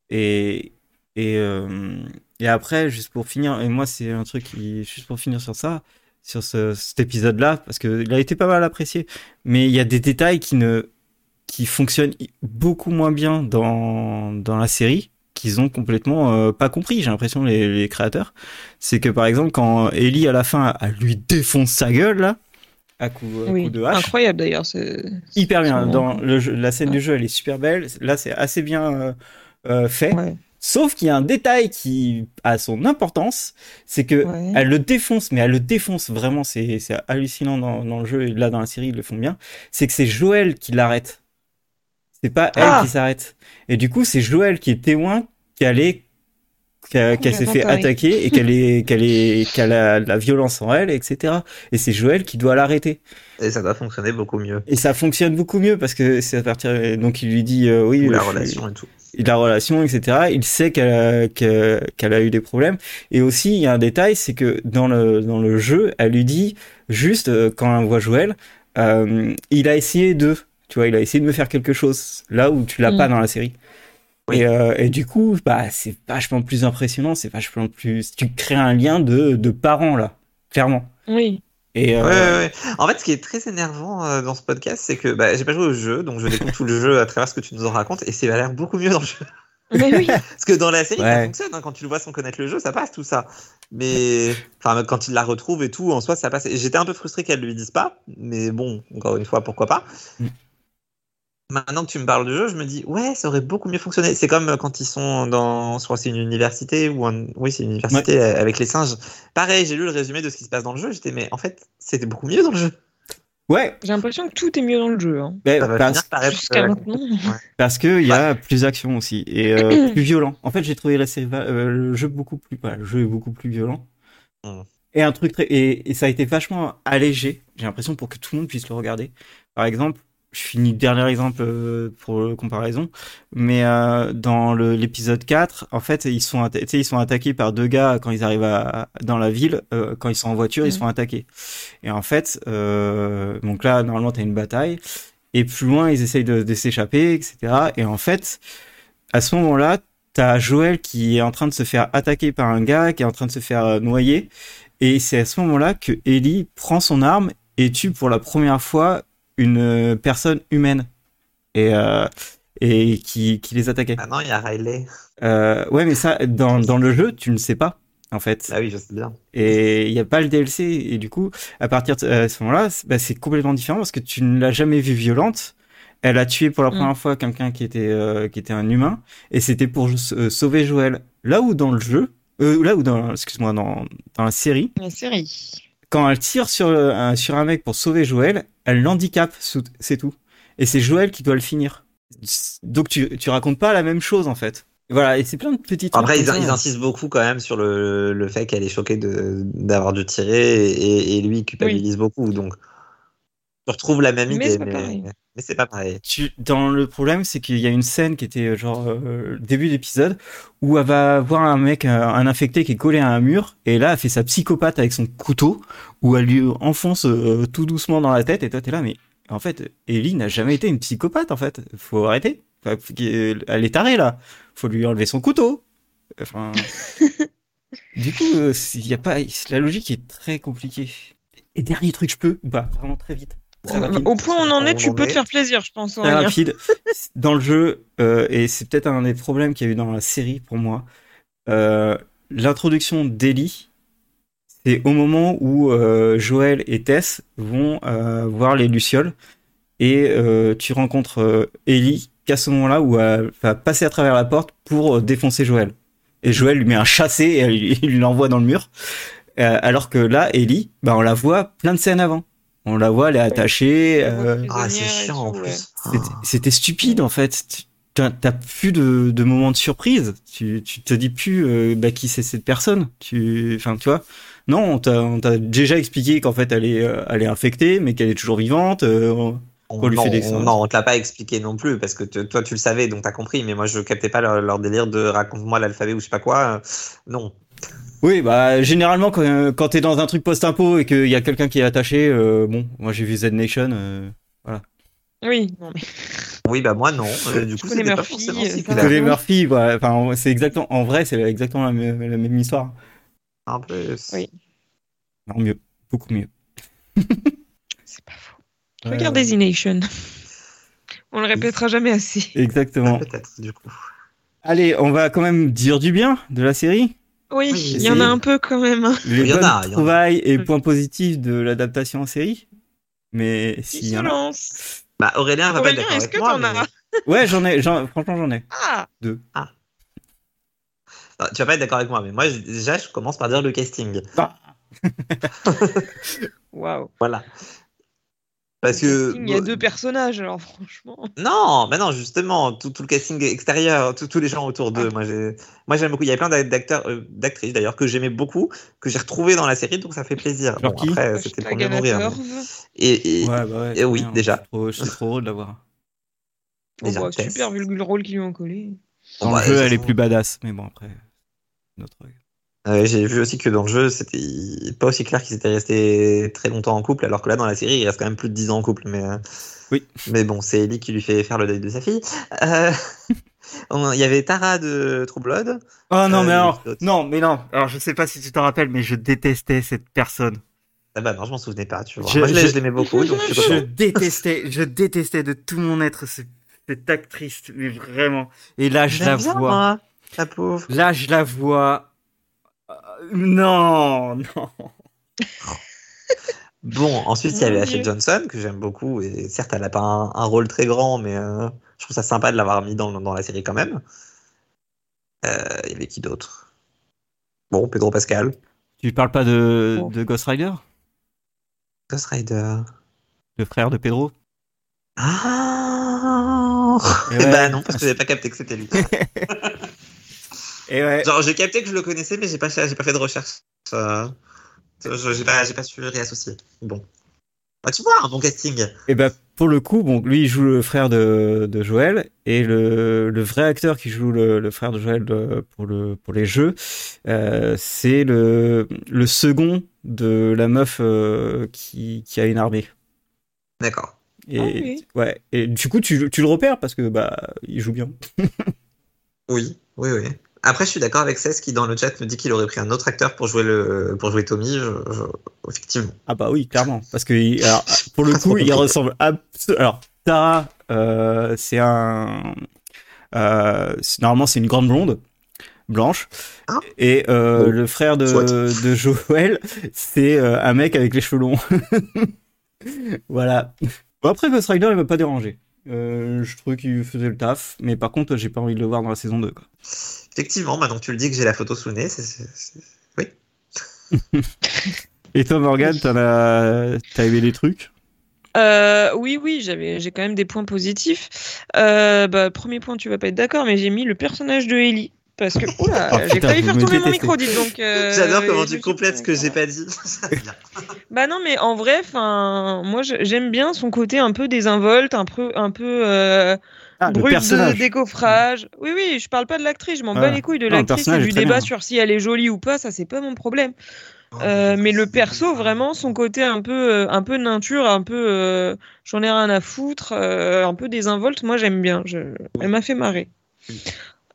Et et euh, et après, juste pour finir, et moi c'est un truc qui, juste pour finir sur ça, sur ce, cet épisode-là, parce que il a été pas mal apprécié, mais il y a des détails qui ne qui fonctionnent beaucoup moins bien dans, dans la série, qu'ils ont complètement euh, pas compris, j'ai l'impression, les, les créateurs. C'est que par exemple, quand Ellie à la fin, elle lui défonce sa gueule, là, à coup, à Oui, coup de hache, incroyable d'ailleurs. hyper bien. Dans vraiment- le jeu- la scène du jeu, elle est super belle. Là, c'est assez bien euh, euh, fait. Ouais. Sauf qu'il y a un détail qui a son importance, c'est que Ouais. elle le défonce, mais elle le défonce vraiment, c'est c'est hallucinant dans, dans le jeu, et là dans la série ils le font bien, c'est que c'est Joël qui l'arrête. C'est pas elle Ah qui s'arrête. Et du coup c'est Joël qui est témoin qui allait qu'elle qu'elle s'est fait attaquer et qu'elle est qu'elle est qu'elle a de la violence en elle, etc. Et c'est Joël qui doit l'arrêter. Et ça doit fonctionner beaucoup mieux. Et ça fonctionne beaucoup mieux parce que c'est à partir donc il lui dit euh, oui Ou la je- relation et tout. la relation, etc. Il sait qu'elle a, que- qu'elle a eu des problèmes. Et aussi, il y a un détail, c'est que dans le, dans le jeu, elle lui dit juste, euh, quand elle voit Joël, euh, il a essayé de, tu vois, il a essayé de me faire quelque chose, là où tu l'as Mm. pas dans la série. Oui. Et, euh, et du coup, bah, c'est vachement plus impressionnant, c'est vachement plus, tu crées un lien de, de parents, là, clairement. Oui. Et, euh, Ouais, ouais, ouais. En fait, ce qui est très énervant euh, dans ce podcast, c'est que bah, j'ai pas joué au jeu, donc je découvre tout le jeu à travers ce que tu nous en racontes, et c'est a l'air beaucoup mieux dans le jeu. Mais oui. Parce que dans la série, ça fonctionne, hein, quand tu le vois sans connaître le jeu, ça passe tout ça. Mais enfin, quand il la retrouve et tout, en soi, ça passe. J'étais un peu frustré qu'elle lui dise pas, mais bon, encore une fois, pourquoi pas. Maintenant que tu me parles du jeu, je me dis ouais, ça aurait beaucoup mieux fonctionné. C'est comme quand ils sont dans, je crois c'est une université ou un, oui, c'est une université euh, avec les singes. Pareil, j'ai lu le résumé de ce qui se passe dans le jeu. J'étais mais en fait, c'était beaucoup mieux dans le jeu. ouais, J'ai l'impression que tout est mieux dans le jeu. Hein. va parce. Jusqu'à euh, maintenant. Parce que il y a plus d'action aussi et euh, plus violent. En fait, j'ai trouvé la série, va- euh, le jeu beaucoup plus, voilà, le jeu est beaucoup plus violent. Mm. Et un truc très, et, et ça a été vachement allégé. J'ai l'impression pour que tout le monde puisse le regarder. Par exemple, je finis dernier exemple euh, pour comparaison, mais euh, dans l'épisode 4, en fait, ils sont, ils sont attaqués par deux gars quand ils arrivent à, dans la ville. euh, quand ils sont en voiture, ils Mm. sont attaqués. Et en fait, euh, donc là, normalement, t'as une bataille. Et plus loin, ils essayent de, de s'échapper, etc. Et en fait, à ce moment-là, t'as Joël qui est en train de se faire attaquer par un gars, qui est en train de se faire noyer. Et c'est à ce moment-là que Ellie prend son arme et tue pour la première fois une euh, personne humaine. Et, euh, et qui, qui les attaquait. Maintenant, il y a Riley. Euh, ouais, mais ça, dans, dans le jeu, tu ne sais pas, en fait. Ah oui, je sais bien. Et il n'y a pas le DLC. Et du coup, à partir de ce moment-là, c'est bah, c'est complètement différent parce que tu ne l'as jamais vue violente. Elle a tué pour la Mm. première fois quelqu'un qui était euh, qui était un humain et c'était pour euh, sauver Joël. Là où dans le jeu, euh, là où dans excuse-moi dans dans la série, La série. quand elle tire sur un, sur un mec pour sauver Joël, elle l'handicape, c'est tout. Et c'est Joël qui doit le finir. Donc tu tu racontes pas la même chose en fait. Voilà, et c'est plein de petits trucs. Après, ils, ils insistent beaucoup quand même sur le, le fait qu'elle est choquée de- d'avoir dû tirer et, et lui il culpabilise beaucoup. Donc, tu retrouves la même Mais idée, c'est pas mais, pareil. mais c'est pas pareil. tu, dans le problème, c'est qu'il y a une scène qui était euh, genre euh, début d'épisode où elle va voir un mec, euh, un infecté qui est collé à un mur, et là elle fait sa psychopathe avec son couteau, où elle lui enfonce euh, tout doucement dans la tête, et toi t'es là, mais en fait, Ellie n'a jamais été une psychopathe en fait. Faut arrêter. Enfin, elle est tarée là. Faut lui enlever son couteau. Enfin. du coup, euh, il y a pas, la logique est très compliquée. Et dernier truc, je peux pas? Vraiment très vite. Au point où on en est, tu peux te faire plaisir, je pense. Très Aurélien. rapide. Dans le jeu, euh, et c'est peut-être un des problèmes qu'il y a eu dans la série pour moi, euh, l'introduction d'Ellie, c'est au moment où euh, Joël et Tess vont euh, voir les Lucioles, et euh, tu rencontres euh, Ellie qu'à ce moment-là où elle va passer à travers la porte pour euh, défoncer Joël. Et Joël lui met un chassé et elle- il lui l'envoie dans le mur. Euh, alors que là, Ellie, bah, on la voit plein de scènes avant. On la voit, elle est attachée. Euh, Ah, c'est chiant en plus. ouais. c'était- stupide en fait. Tu- T'as plus de, de moments de surprise. Tu, tu te dis plus euh, bah, qui c'est cette personne? Tu, enfin, tu vois. Non, on t'a déjà expliqué qu'en fait elle est, euh, elle est infectée, mais qu'elle est toujours vivante. euh, On, On lui non, fait des on- séances. non, on te l'a pas expliqué non plus parce que te- toi tu le savais donc t'as compris, mais moi je captais pas leur, leur délire de raconte-moi l'alphabet ou je sais pas quoi. euh, Non. Oui, bah généralement quand, euh, quand t'es dans un truc post-impôt et qu'il y a quelqu'un qui est attaché, euh, bon, moi j'ai vu Z Nation. euh, Oui, non, mais Oui, bah moi non. Euh, du coup, pas Murphy, forcément si clair. connais Murphy, ouais, enfin c'est exactement, en vrai c'est exactement la même, la même histoire. Un peu. Oui. Non mieux, beaucoup mieux. c'est pas faux. Ouais, Regarde ouais. The Nation. On le répétera jamais assez. Exactement. Peut-être, du coup. Allez, on va quand même dire du bien de la série. Oui, Oui, il y en a un peu quand même. hein. Les Il y en bonnes a, il y en a. trouvailles et points positifs de l'adaptation en série. Mais s'il y en a. Bah Aurélien va pas être Aurélien, d'accord est-ce avec que moi. t'en mais- as? Ouais, j'en ai, j'en- franchement, j'en ai. Ah Ah, tu vas pas être d'accord avec moi, mais moi déjà je commence par dire le casting. Waouh Voilà. Parce que. Il y a deux personnages, alors franchement. Non, mais non, justement, tout, tout le casting extérieur, tout- tous les gens autour d'eux. Moi, j'ai- moi, j'aime beaucoup. Il y a plein d'ac- d'acteurs, euh, d'actrices d'ailleurs, que j'aimais beaucoup, que j'ai retrouvé dans la série, donc ça fait plaisir. Bon, qui? après, c'était pour mieux mourir. Mais-. Et, et- Ouais, bah ouais. et oui, merde, déjà. C'est trop, c'est trop heureux de l'avoir. Oh, bah, super, vu le rôle qu'ils lui ont collé. Dans Bon, le bah, jeu, elle est plus badass, mais bon, après. Notre... euh, j'ai vu aussi que dans le jeu, c'était pas aussi clair qu'ils étaient restés très longtemps en couple, alors que là, dans la série, ils restent quand même plus de 10 ans en couple. Mais, euh, Oui. mais bon, c'est Ellie qui lui fait faire le deuil de sa fille. Euh, Il y avait Tara de True Blood. Oh non, Euh, mais alors, non, mais non. Alors, je sais pas si tu t'en rappelles, mais je détestais cette personne. Ah bah non, je m'en souvenais pas, tu vois. Je- Moi, je, je- l'aimais beaucoup, donc je détestais, je détestais de tout mon être ce- cette actrice, mais vraiment. Et là, je la bien, vois. moi, la pauvre. Là, je la vois. Non, non. Bon, ensuite, il y avait Ashley. Johnson, que j'aime beaucoup, et certes, elle n'a pas un, un rôle très grand, mais euh, je trouve ça sympa de l'avoir mis dans, dans la série quand même. Euh, Il y avait qui d'autre? Bon, Pedro Pascal, Tu parles pas de, Bon. de Ghost Rider? Ghost Rider. Le frère de Pedro? Ah Eh ouais. Bah non, parce que j'avais pas capté que c'était lui. Et ouais. Genre, j'ai capté que je le connaissais, mais j'ai pas, j'ai pas fait de recherche. Euh, je- j'ai pas, j'ai pas su réassocier. Bon. Bah, tu vois, un bon casting. Et bah, pour le coup, bon, lui, il joue le frère de, de Joël, et le, le vrai acteur qui joue le, le frère de Joël de- pour, le, pour les jeux, euh, c'est le, le second de la meuf euh, qui, qui a une armée. D'accord. Et, Ah oui. ouais. Et du coup, tu, tu le repères parce que bah, il joue bien. Oui, oui, oui. Après, je suis d'accord avec Cess qui, dans le chat, me dit qu'il aurait pris un autre acteur pour jouer, le, pour jouer Tommy. Je- je- Effectivement. Ah bah oui, clairement. Parce que alors, pour le coup, il ressemble absolument. Alors, Tara, euh, c'est un. Euh, normalement, c'est une grande blonde, blanche. Ah. Et euh, Bon. le frère de, Soit. de Joël, c'est un mec avec les cheveux longs. voilà. Bon, après, Ghost Rider, il m'a pas dérangé. Euh, je trouvais qu'il faisait le taf, mais par contre, j'ai pas envie de le voir dans la saison 2. Quoi. Effectivement, maintenant que tu le dis que j'ai la photo sous nez, c'est- c'est- Et toi, Morgane, t'en as... t'as aimé des trucs? Euh, oui, oui, j'avais, j'ai quand même des points positifs. Euh, bah, premier point, tu vas pas être d'accord, mais j'ai mis le personnage de Ellie. Parce que, oula, Oh, j'ai failli faire tomber mon micro, dites donc. euh, J'adore comment tu complètes ce que j'ai pas dit. Bah non, mais en vrai, enfin, moi, j'aime bien son côté un peu désinvolte, un peu, un peu euh, Ah, brut de décoffrage. Oui, oui, je parle pas de l'actrice, je m'en Ah. bats les couilles de l'actrice et du débat bien. sur si elle est jolie ou pas, ça c'est pas mon problème. Euh, mais le perso, vraiment, son côté un peu, un peu nature, un peu, euh, j'en ai rien à foutre, euh, un peu désinvolte, moi j'aime bien. Je... Elle m'a fait marrer.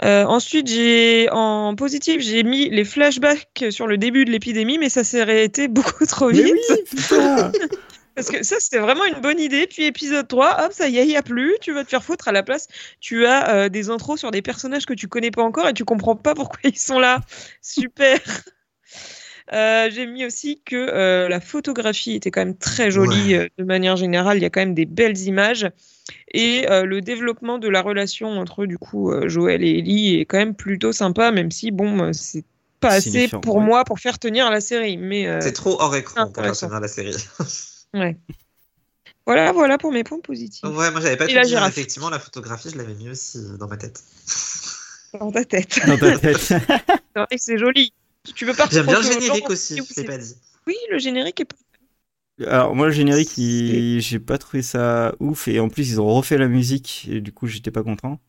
Euh, ensuite, j'ai en positif, j'ai mis les flashbacks sur le début de l'épidémie, mais ça s'est arrêté beaucoup trop Mais vite. oui, Parce que ça, c'était vraiment une bonne idée. Puis épisode 3, hop, ça y est, il n'y a plus. Tu vas te faire foutre à la place. Tu as euh, des intros sur des personnages que tu connais pas encore et tu comprends pas pourquoi ils sont là. Super. Euh, J'ai mis aussi que euh, la photographie était quand même très jolie euh, de manière générale. Il y a quand même des belles images. Et euh, le développement de la relation entre du coup Joël et Ellie est quand même plutôt sympa, même si bon, c'est pas assez pour ouais. moi pour faire tenir la série. Mais euh, C'est trop hors écran pour faire tenir la série. ouais. Voilà, voilà pour mes points positifs. ouais, moi j'avais pas Et tout dit. Effectivement, la photographie, je l'avais mis aussi dans ma tête. Dans ta tête. Dans ta tête. C'est joli. Tu veux pas J'aime bien le générique aussi, je l'ai pas dit. Oui, le générique est pas. Alors moi le générique, il- j'ai pas trouvé ça ouf et en plus ils ont refait la musique et du coup j'étais pas content.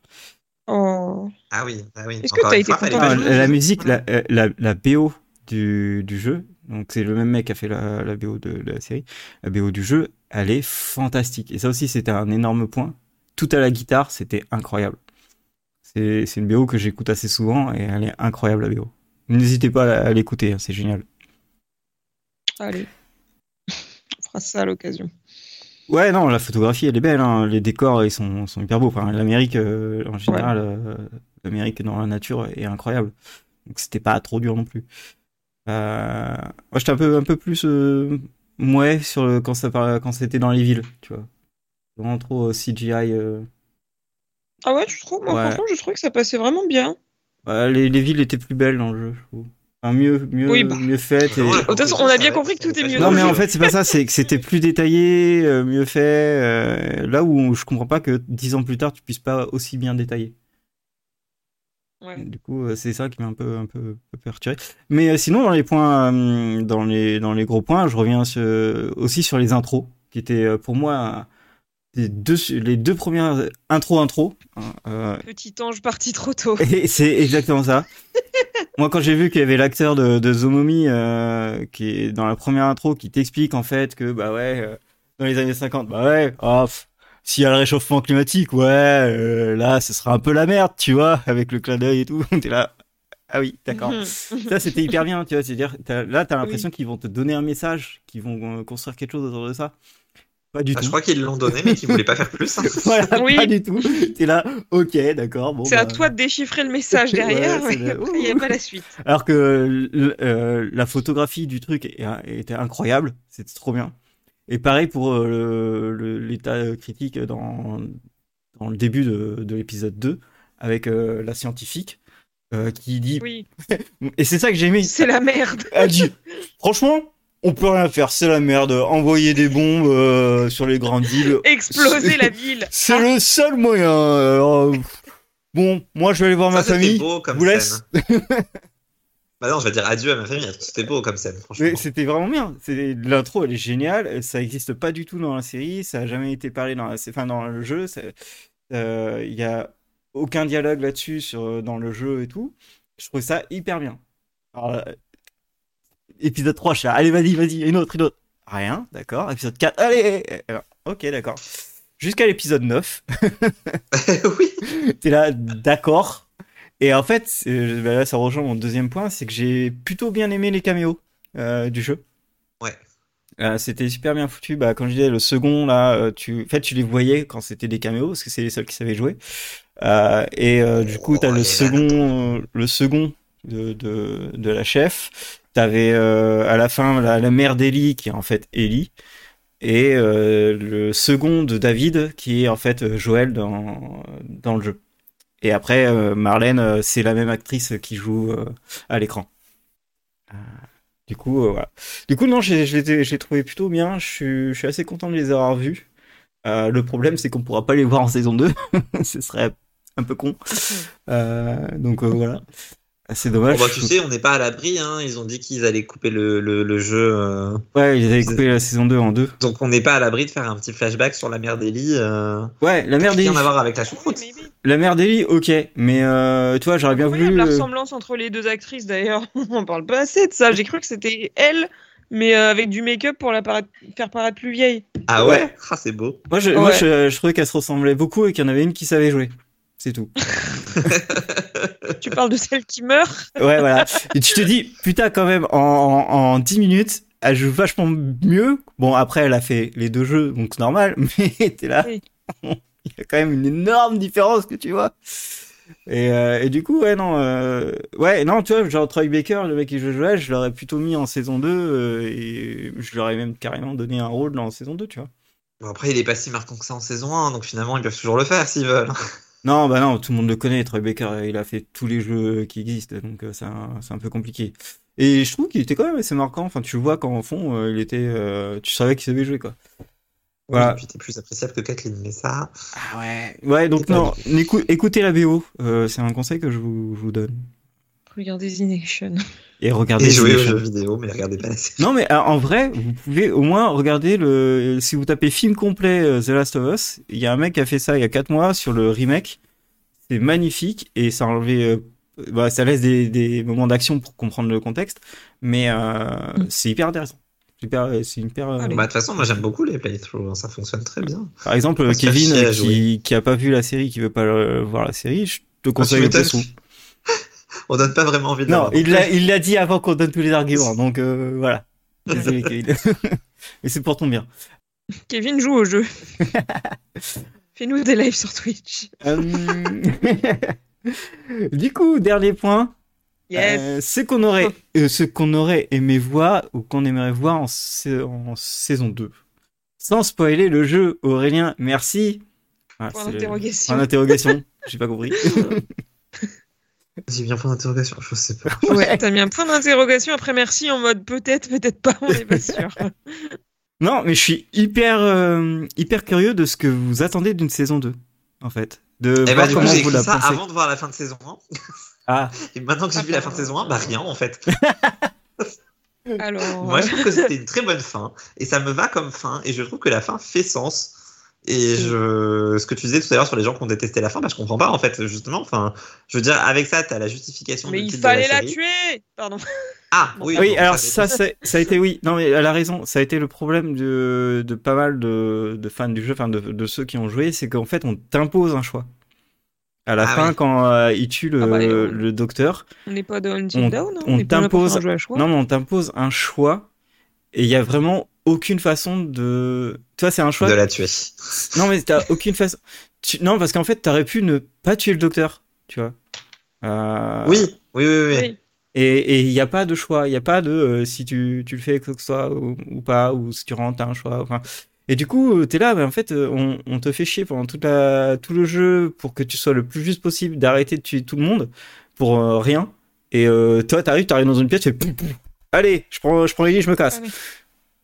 Oh. Ah oui, ah oui. Est-ce que t'as été content Ah, jouer. la musique, la, euh, la, la BO du, du jeu, donc c'est le même mec qui a fait la, la BO de, de la série, la BO du jeu, elle est fantastique. Et ça aussi c'était un énorme point. Tout à la guitare, c'était incroyable. C'est c'est une BO que j'écoute assez souvent et elle est incroyable la BO. N'hésitez pas à l'écouter, hein, c'est génial. Allez. On fera ça à l'occasion. Ouais, non, la photographie, elle est belle. hein. Les décors, ils sont, sont hyper beaux. Enfin, L'Amérique, euh, en général, euh, l'Amérique dans la nature est incroyable. Donc, c'était pas trop dur non plus. Euh, moi, j'étais un peu, un peu plus mouais sur le, quand, ça, par- quand c'était dans les villes, tu vois. Vraiment trop CGI. Ah ouais, tu trouves? Moi, Ouais. franchement, je trouve que ça passait vraiment bien. Ouais, les, les villes étaient plus belles dans le jeu, je trouve. Enfin, mieux, mieux, Oui, bah. mieux faite. et- Ouais, De toute façon, on a bien compris que tout est mieux Non dans mais le en fait c'est pas ça, c'est que c'était plus détaillé, euh, mieux fait. euh, là où je comprends pas que dix ans plus tard tu puisses pas aussi bien détailler. Ouais. Du coup euh, c'est ça qui m'a un peu un peu, un peu perturbé. Mais euh, sinon dans les points, euh, dans les dans les gros points, je reviens sur- aussi sur les intros qui étaient pour moi les deux les deux premières intros intro. hein, euh, Petit ange parti trop tôt. et c'est exactement ça. Moi, quand j'ai vu qu'il y avait l'acteur de, de Zomomi euh, qui est dans la première intro qui t'explique en fait que bah ouais, euh, dans les années 50, bah ouais, oh, s'il y a le réchauffement climatique, ouais, là, ce sera un peu la merde, tu vois, avec le clin d'œil et tout. T'es là, ah oui, d'accord. Mhm. Ça, c'était hyper bien, tu vois. C'est-à-dire, là, t'as l'impression qu'ils vont te donner un message, qu'ils vont construire quelque chose autour de ça. Pas du Ah, tout. je crois qu'ils l'ont donné, mais qu'ils voulaient pas faire plus. hein. Voilà, Oui. pas du tout. T'es là, ok, d'accord. Bon, C'est à bah, toi de déchiffrer le message Ouais, derrière, mais après, il n'y avait pas la suite. Alors que euh, la photographie du truc était incroyable, c'était trop bien. Et pareil pour euh, l'état critique dans, dans le début de, de l'épisode 2, avec euh, la scientifique euh, qui dit... Oui, Et c'est ça que j'ai aimé. c'est la merde. Elle dit, franchement, on peut rien faire, c'est la merde. Envoyer des bombes euh, sur les grandes villes, Exploser la ville. c'est le seul moyen. Alors, bon, moi je vais aller voir ma Ça, famille. beau comme vous laisse. scène. bah non, je vais dire adieu à ma famille. C'était beau comme scène, c'était vraiment bien. C'est l'intro, elle est géniale. Ça existe pas du tout dans la série. Ça a jamais été parlé dans la, enfin dans le jeu. ça- euh, Il y a aucun dialogue là-dessus sur dans le jeu et tout. Je trouve ça hyper bien. Alors, euh, épisode 3, je suis là, allez vas-y, vas-y, une autre, une autre. Rien, d'accord. Épisode 4, allez. Alors, ok, d'accord. Jusqu'à l'épisode 9, oui. t'es là, d'accord. Et en fait, c'est- bah là, ça rejoint mon deuxième point, c'est que j'ai plutôt bien aimé les caméos euh, du jeu. Ouais. Euh, c'était super bien foutu. Bah, quand je disais le second, là, euh, tu, en fait, tu les voyais quand c'était des caméos, parce que c'est les seuls qui savaient jouer. Euh, et euh, du coup, t'as Oh, le les second, euh, le second de, de, de la chef. T'avais euh, à la fin la, la mère d'Ellie, qui est en fait Ellie. Et euh, le second de David, qui est en fait euh, Joël dans, dans le jeu. Et après, euh, Marlène, c'est la même actrice qui joue à l'écran. Du coup, voilà. Du coup, non, j'ai, trouvé plutôt bien. Je suis, je suis assez content de les avoir vus. Le problème, c'est qu'on pourra pas les voir en saison 2. Ce serait un peu con. Donc voilà. C'est dommage. Bon, bah, tu sais, on n'est pas à l'abri. Hein. Ils ont dit qu'ils allaient couper le, le, le jeu. euh, Ouais, ils avaient coupé la saison 2 en deux. Donc on n'est pas à l'abri de faire un petit flashback sur la mère d'Ellie. Euh... Ouais, la mère d'Ellie. Rien à voir avec la Oui, choucroute. La mère d'Ellie, ok. Mais euh, tu vois, j'aurais bien voulu. la euh, ressemblance entre les deux actrices d'ailleurs. On parle pas assez de ça. J'ai cru que c'était elle, mais euh, avec du make-up pour la faire paraître plus vieille. Ah ouais, Ouais. Ah, c'est beau. Moi, je, moi Ouais. je, je trouvais qu'elles se ressemblaient beaucoup et qu'il y en avait une qui savait jouer. C'est tout. Tu parles de celle qui meurt Ouais, voilà. Et tu te dis, putain, quand même, en, en, en 10 minutes, elle joue vachement mieux. Bon, après, elle a fait les deux jeux, donc c'est normal, mais t'es là. Oui. Il y a quand même une énorme différence que tu vois. Et, euh, et du coup, ouais, non, euh, ouais, non, tu vois, genre Troy Baker, le mec qui joue Joël, je l'aurais plutôt mis en saison 2 euh, et je leur ai même carrément donné un rôle dans saison 2, tu vois. Bon, après, il est pas si marquant que ça en saison 1, donc finalement, ils peuvent toujours le faire s'ils veulent. Non, bah non, tout le monde le connaît, Troy Baker, il a fait tous les jeux qui existent, donc euh, c'est un, peu compliqué. Et je trouve qu'il était quand même assez marquant, enfin tu vois quand en fond, euh, il était, euh, tu savais qu'il savait jouer quoi. Voilà. Oui, puis t'es plus appréciable que Kathleen, mais ça. Ah ouais. Ouais, donc non, écou- écoutez la BO, euh, c'est un conseil que je vous, je vous donne. Regardez The Nation. Et regardez. Et jouer aux jeux vidéo, mais regardez pas la série. Non mais euh, en vrai, vous pouvez au moins regarder le. Si vous tapez film complet euh, The Last of Us, il y a un mec qui a fait ça il y a 4 mois sur le remake. C'est magnifique et ça a enlevé. euh, bah, ça laisse des, des moments d'action pour comprendre le contexte, mais euh, c'est hyper intéressant. Super, c'est hyper. Bah, de toute façon, moi j'aime beaucoup les playthroughs, hein, ça fonctionne très bien. Par exemple, Kevin qui, qui a pas vu la série, qui veut pas voir la série, je te conseille le m'étonnes. poisson. On donne pas vraiment envie de Non, il l'a, il l'a dit avant qu'on donne tous les arguments, donc euh, voilà. Désolé Kevin. Mais c'est pour ton bien. Kevin joue au jeu. Fais-nous des lives sur Twitch. Euh, du coup, dernier point. Yes. Euh, ce qu'on aurait, euh, ce qu'on aurait aimé voir ou qu'on aimerait voir en, sa- en saison 2. Sans spoiler le jeu, Aurélien, merci. Ah, Point c'est le- d'interrogation. Point d'interrogation. J'ai pas compris. J'ai mis un point d'interrogation, je sais pas. Ouais, t'as mis un point d'interrogation après merci en mode peut-être, peut-être pas, on n'est pas sûr. Non, mais je suis hyper, euh, hyper curieux de ce que vous attendez d'une saison 2, en fait. De Et voir bah, du coup, comment j'ai vous écrit la ça pensez. avant de voir la fin de saison 1. Ah, Et maintenant que j'ai vu la fin de saison 1, bah rien en fait. Alors, Moi, je trouve que c'était une très bonne fin. Et ça me va comme fin. Et je trouve que la fin fait sens. Et je, ce que tu disais tout à l'heure sur les gens qui ont détesté la fin, bah, je comprends pas en fait, justement. Enfin, je veux dire, avec ça, t'as la justification. mais du il titre fallait de la, la série. tuer Pardon. Ah, oui. oui, bon, alors ça, ça, c'est- ça a été, oui, non, mais elle a raison, ça a été le problème de, de pas mal de, de fans du jeu, enfin de, de ceux qui ont joué, c'est qu'en fait, on t'impose un choix. À la Ah fin, oui. quand euh, il tue le, Ah bah, on- le docteur, On n'est pas dans Until On- Dawn, hein, on pour t'impose- un choix. non, mais on t'impose un choix, et il y a vraiment aucune façon de. Toi, c'est un choix. De la tuer. Non, mais t'as aucune façon. Tu- Non, parce qu'en fait, t'aurais pu ne pas tuer le docteur, tu vois. Euh, Oui, oui, oui, oui. Oui. Et il n'y a pas de choix, il n'y a pas de euh, si tu, tu le fais quoi que ce soit ou, ou pas, ou si tu rentres, t'as un choix. Enfin, et du coup, tu es là, mais en fait, euh, on, on te fait chier pendant toute la, tout le jeu pour que tu sois le plus juste possible d'arrêter de tuer tout le monde pour euh, rien. Et euh, toi, t'arrives, t'arrives dans une pièce, tu fais. Allez, je prends, je prends les lits, je me casse. Allez.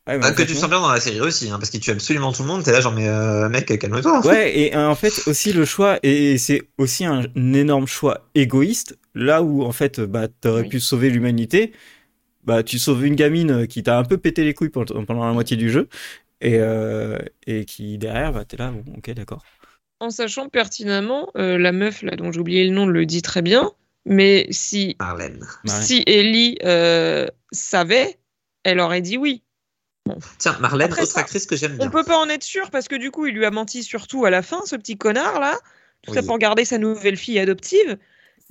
Ouais, que tu sens bien dans la série aussi, hein, parce qu'il tue absolument tout le monde. T'es là, genre, mais euh, mec, calme-toi. Ouais, et euh, en fait aussi le choix, et c'est aussi un, énorme choix égoïste, là où en fait bah t'aurais Oui. pu sauver l'humanité, bah tu sauves une gamine qui t'a un peu pété les couilles pendant, pendant la moitié du jeu, et, euh, et qui derrière bah t'es là, bon, ok d'accord. En sachant pertinemment, euh, la meuf là dont j'ai oublié le nom le dit très bien, mais si, Marlène. Si Ellie euh, savait, elle aurait dit oui. Tiens, Marlène, Après autre ça, actrice que j'aime On bien. peut pas en être sûr parce que du coup, il lui a menti surtout à la fin, ce petit connard là. Tout ça pour garder sa nouvelle fille adoptive.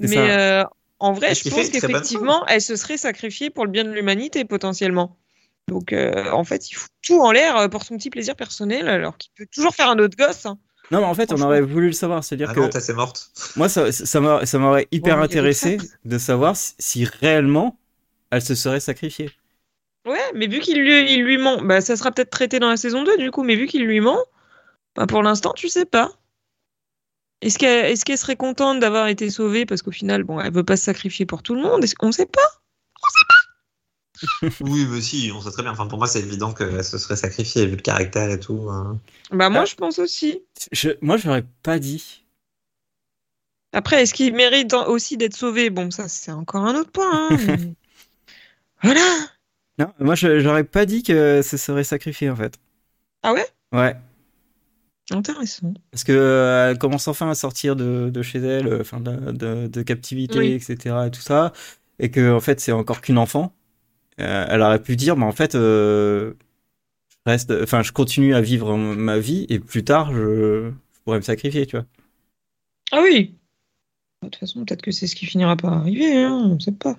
C'est Mais euh, en vrai, je pense qu'effectivement, elle se serait sacrifiée pour le bien de l'humanité potentiellement. Donc euh, en fait, il fout tout en l'air euh, pour son petit plaisir personnel alors qu'il peut toujours faire un autre gosse. hein. Non mais en fait on aurait voulu le savoir, c'est-à-dire Ah que non, Tess est morte. moi ça, ça m'a- ça m'aurait hyper intéressé de savoir si, si réellement elle se serait sacrifiée. Ouais, mais vu qu'il lui, il lui ment, bah ça sera peut-être traité dans la saison 2 du coup, mais vu qu'il lui ment, bah pour l'instant, tu sais pas. Est-ce qu'elle est qu'elle serait contente d'avoir été sauvée parce qu'au final, bon, elle veut pas se sacrifier pour tout le monde? Est-ce qu'on sait pas Oui, mais si, on sait très bien. Enfin, pour moi, c'est évident qu'elle se serait sacrifiée, vu le caractère et tout. hein. Bah moi, Ah. je pense aussi. Je, moi je l'aurais pas dit. Après, est-ce qu'il mérite aussi d'être sauvé Bon, ça, c'est encore un autre point. hein, mais- voilà. Non, moi j'aurais pas dit que se serait sacrifié en fait. Ah ouais? Ouais. Intéressant. Parce que euh, elle commence enfin à sortir de, de chez elle, euh, enfin de, de, de captivité, Oui. etc. et tout ça, et que en fait c'est encore qu'une enfant. Euh, elle aurait pu dire, mais en fait, euh, je reste, enfin je continue à vivre ma vie et plus tard je, je pourrais me sacrifier, tu vois. Ah oui. De toute façon, peut-être que c'est ce qui finira par arriver, hein, on sait pas.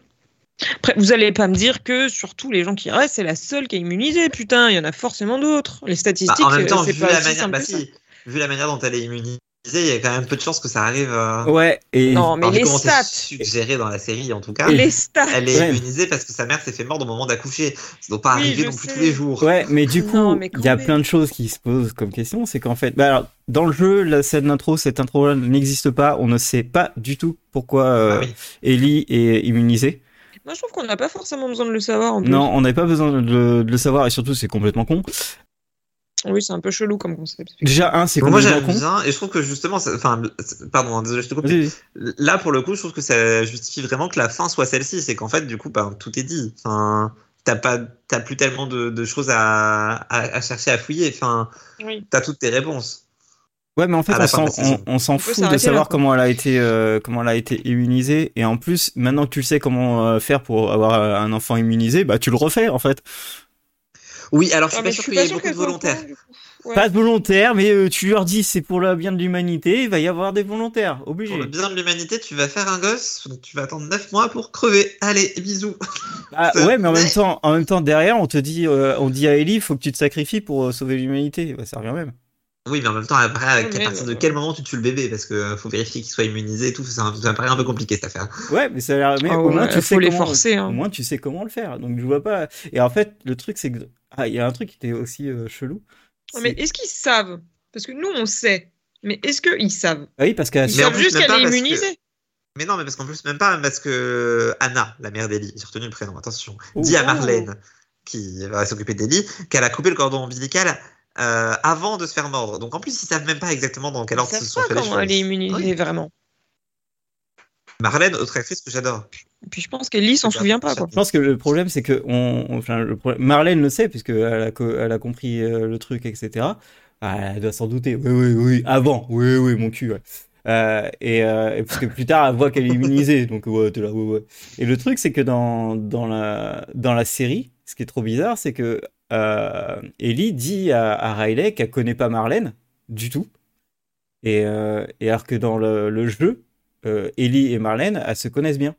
Après, vous allez pas me dire que sur tous les gens qui restent, c'est la seule qui est immunisée. Putain, il y en a forcément d'autres. Les Bah, statistiques, en même temps, euh, c'est vu pas la, aussi manière, simple bah, si, vu la manière dont elle est immunisée, il y a quand même peu de chances que ça arrive. euh, Ouais, et Non, mais alors, les stats, suggéré dans la série, en tout cas. les stats. Elle est Ouais. immunisée parce que sa mère s'est fait mordre au moment d'accoucher. Ça doit pas Oui, arriver non plus tous les jours. Ouais, mais du coup, il y a plein de choses qui se posent comme question. C'est qu'en fait, bah alors, dans le jeu, la scène d'intro, cette intro-là n'existe pas. On ne sait pas du tout pourquoi euh, Ah oui. Ellie est immunisée. Moi, je trouve qu'on n'a pas forcément besoin de le savoir. En plus. Non, on n'avait pas besoin de le, de le savoir et surtout, c'est complètement con. Oui, c'est un peu chelou comme concept. Déjà, un, c'est Bon, moi complètement j'aime con. bien et je trouve que justement, ça- enfin, pardon, hein, désolé, je te coupe. Là pour le coup, je trouve que ça justifie vraiment que la fin soit celle-ci, c'est qu'en fait, du coup, ben, tout est dit. Enfin, t'as pas, t'as plus tellement de, de choses à, à, à chercher à fouiller. Enfin, Oui. t'as toutes tes réponses. Ouais, mais en fait, on s'en, fout de savoir là, comment elle a été, euh, comment elle a été immunisée. Et en plus, maintenant que tu sais comment euh, faire pour avoir euh, un enfant immunisé, bah, tu le refais, en fait. Oui, alors je suis Ah, pas sûr qu'il y ait beaucoup de volontaires. Ouais. Pas de volontaire, mais euh, tu leur dis c'est pour le bien de l'humanité, il va y avoir des volontaires, obligé. Pour le bien de l'humanité, tu vas faire un gosse, donc tu vas attendre 9 mois pour crever. Allez, bisous. Ah, Ça- ouais, mais en même temps, en même temps derrière, on te dit, euh, on dit à Ellie, faut que tu te sacrifies pour euh, sauver l'humanité. Bah, ça revient même. Oui, mais en même temps, après, à Ouais, partir de euh, quel moment tu tues le bébé? Parce que faut vérifier qu'il soit immunisé et tout. Ça, ça me paraît un peu compliqué cette affaire. Ouais, mais ça a l'air. Mais Ah au moins ouais, tu sais faut les comment. forcer, hein. Au moins tu sais comment le faire. Donc je vois pas. Et en fait, le truc c'est que ah, il y a un truc qui était aussi euh, chelou. Ouais, Mais est-ce qu'ils savent? Parce que nous, on sait. Mais est-ce qu'ils savent? Ah oui, parce en savent plus, juste qu'elle pas est que- immunisée. Mais non, mais parce qu'en plus, même pas, parce que Anna, la mère d'Ellie, j'ai retenu le prénom, attention, Oh. dit à Oh. Marlène, qui va s'occuper d'Ellie, qu'elle a coupé le cordon ombilical euh, avant de se faire mordre. Donc en plus, ils savent même pas exactement dans quel Ils ordre se savent sont pas fait les comment elle est choses. immunisée Oui. vraiment. Marlène, autre actrice que j'adore. Et puis je pense qu'Ellie s'en souvient pas- quoi. Je pense que le problème, c'est que on, enfin, le problème- Marlène le sait, puisque elle a, co- elle a compris euh, le truc, etc. Ah, elle doit s'en douter. Oui, oui, oui. Avant. Oui, oui, mon cul. ouais. Euh, et, euh, et parce que plus tard, elle voit qu'elle est immunisée. Donc, ouais, t'es là, ouais, ouais. Et le truc, c'est que dans, dans, la, dans la série, ce qui est trop bizarre, c'est que Ellie dit à, à Riley qu'elle connaît pas Marlène du tout. Et, euh, et alors que dans le, le jeu, euh, Ellie et Marlène, elles se connaissent bien.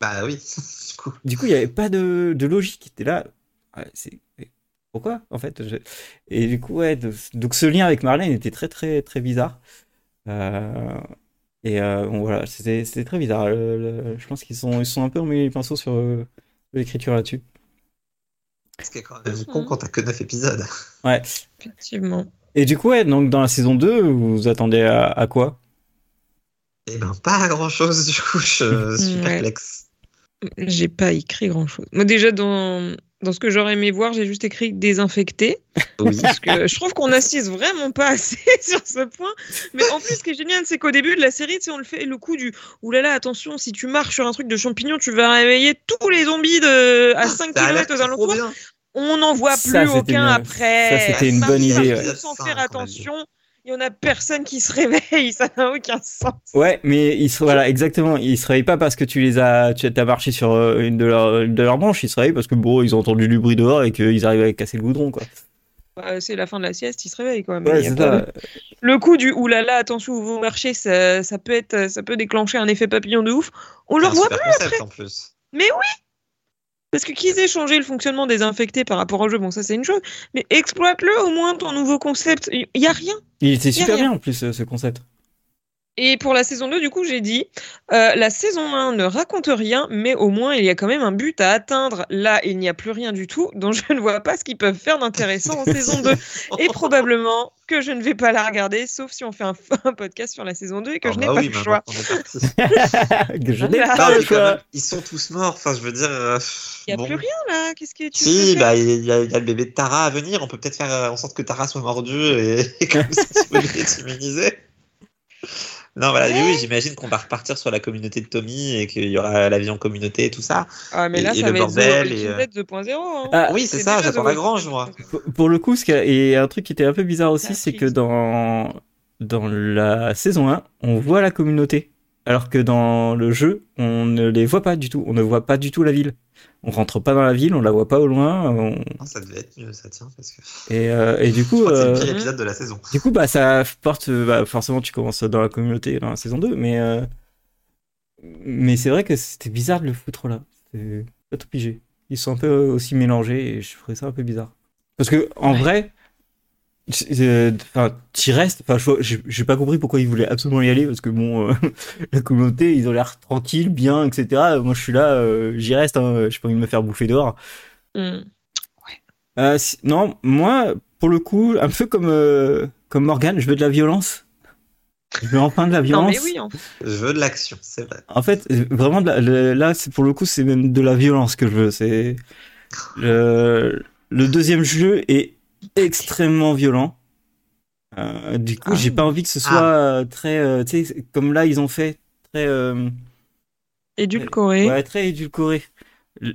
Bah oui, du coup. Du coup, il n'y avait pas de, de logique. T'es là. c'est pourquoi en fait je- Et du coup, ouais. de- Donc ce lien avec Marlène était très très très bizarre. Euh, Et euh, bon, voilà, c'était c'était très bizarre. Le- le- je pense qu'ils sont ils sont un peu emmêlés les pinceaux sur euh, l'écriture là-dessus. Ce qui est quand même con quand t'as que 9 épisodes. Ouais. Effectivement. Et du coup, ouais, donc dans la saison 2, vous vous attendez à, à quoi? Eh ben, pas grand chose, du coup, je suis Ouais. perplexe. J'ai pas écrit grand chose. Moi déjà dans, dans ce que j'aurais aimé voir, j'ai juste écrit désinfecté. Oui. Parce que je trouve qu'on assiste vraiment pas assez sur ce point. Mais en plus, ce qui est génial, c'est qu'au début de la série, on le fait le coup du oulala, attention, si tu marches sur un truc de champignon, tu vas réveiller tous les zombies de, à 5 Ça a l'air km aux alentours. On n'en voit plus aucun une- après. ça, c'était une bonne idée, ouais. Sans faire attention. Il y en a personne qui se réveille, ça n'a aucun sens. Ouais, mais ils se, voilà, exactement. Ils se réveillent pas parce que tu les as, tu as marché sur euh, une de leurs, de leurs branches. Ils se réveillent parce que bon, ils ont entendu du bruit dehors et qu'ils arrivent à casser le goudron, quoi. Bah, c'est la fin de la sieste, ils se réveillent quoi. Mais Ouais, il y a c'est pas- ça. Le coup du oulala, attention où vous marchez, ça, ça peut être, ça peut déclencher un effet papillon de ouf. On le un revoit plus concept en plus. Mais oui Parce que qu'ils aient changé le fonctionnement des infectés par rapport au jeu, bon ça c'est une chose, mais exploite-le au moins ton nouveau concept. Il y a rien. Il était super rien. bien en plus ce ce concept. Et pour la saison 2, du coup, j'ai dit, euh, la saison 1 ne raconte rien, mais au moins il y a quand même un but à atteindre. Là, il n'y a plus rien du tout, donc je ne vois pas ce qu'ils peuvent faire d'intéressant en saison 2. Et probablement que je ne vais pas la regarder, sauf si on fait un, un podcast sur la saison 2 et que Ah je n'ai bah pas oui, le maintenant choix. je n'ai pas Non, le même, ils sont tous morts. Enfin, je veux dire. euh, Il n'y a bon. plus rien là, qu'est-ce que tu veux Si, bah, il y, a il y a le bébé de Tara à venir. On peut peut-être faire euh, en sorte que Tara soit mordue et, et comme ça, tu peux. Non, voilà, mais oui, j'imagine qu'on va repartir sur la communauté de Tommy et qu'il y aura la vie en communauté et tout ça. Ah, mais Et- là, et ça le va être bordel The et, Walking euh, Dead 2.0. hein. Ah, oui, c'est ça, j'attends The la grange, moi. 2.0. Pour- le coup, ce et un truc qui était un peu bizarre aussi, c'est que dans, dans la saison 1, on voit la communauté. Alors que dans le jeu, on ne les voit pas du tout. On ne voit pas du tout la ville. On rentre pas dans la ville, on la voit pas au loin. on- Non, ça devait être mieux, ça tient, parce que Et, euh, et du coup, c'est le euh, pire épisode de la saison. du coup, bah, ça porte. Bah, forcément, tu commences dans la communauté dans la saison 2, mais, euh, mais c'est vrai que c'était bizarre de le foutre là. C'est pas tout pigé. Ils sont un peu aussi mélangés et je trouvais ça un peu bizarre. Parce que, en Ouais. vrai, euh, enfin, t'y restes. Enfin, j'ai pas compris pourquoi ils voulaient absolument y aller parce que bon, euh, la communauté, ils ont l'air tranquilles, bien, etc. Moi, je suis là, euh, j'y reste. Hein, j'ai pas envie de me faire bouffer dehors. Hmm. Euh, non, moi, pour le coup, un peu comme, euh, comme Morgan, je veux de la violence. Je veux enfin de la Non, violence. mais oui, en fait. Je veux de l'action, c'est vrai. En fait, vraiment, de la- le- là, c'est pour le coup, c'est même de la violence que je veux. C'est le, le deuxième jeu est extrêmement violent. Euh, du coup, Ah. j'ai pas envie que ce soit euh, très, euh, tu sais, comme là ils ont fait très, euh, édulcoré. ouais, très édulcoré.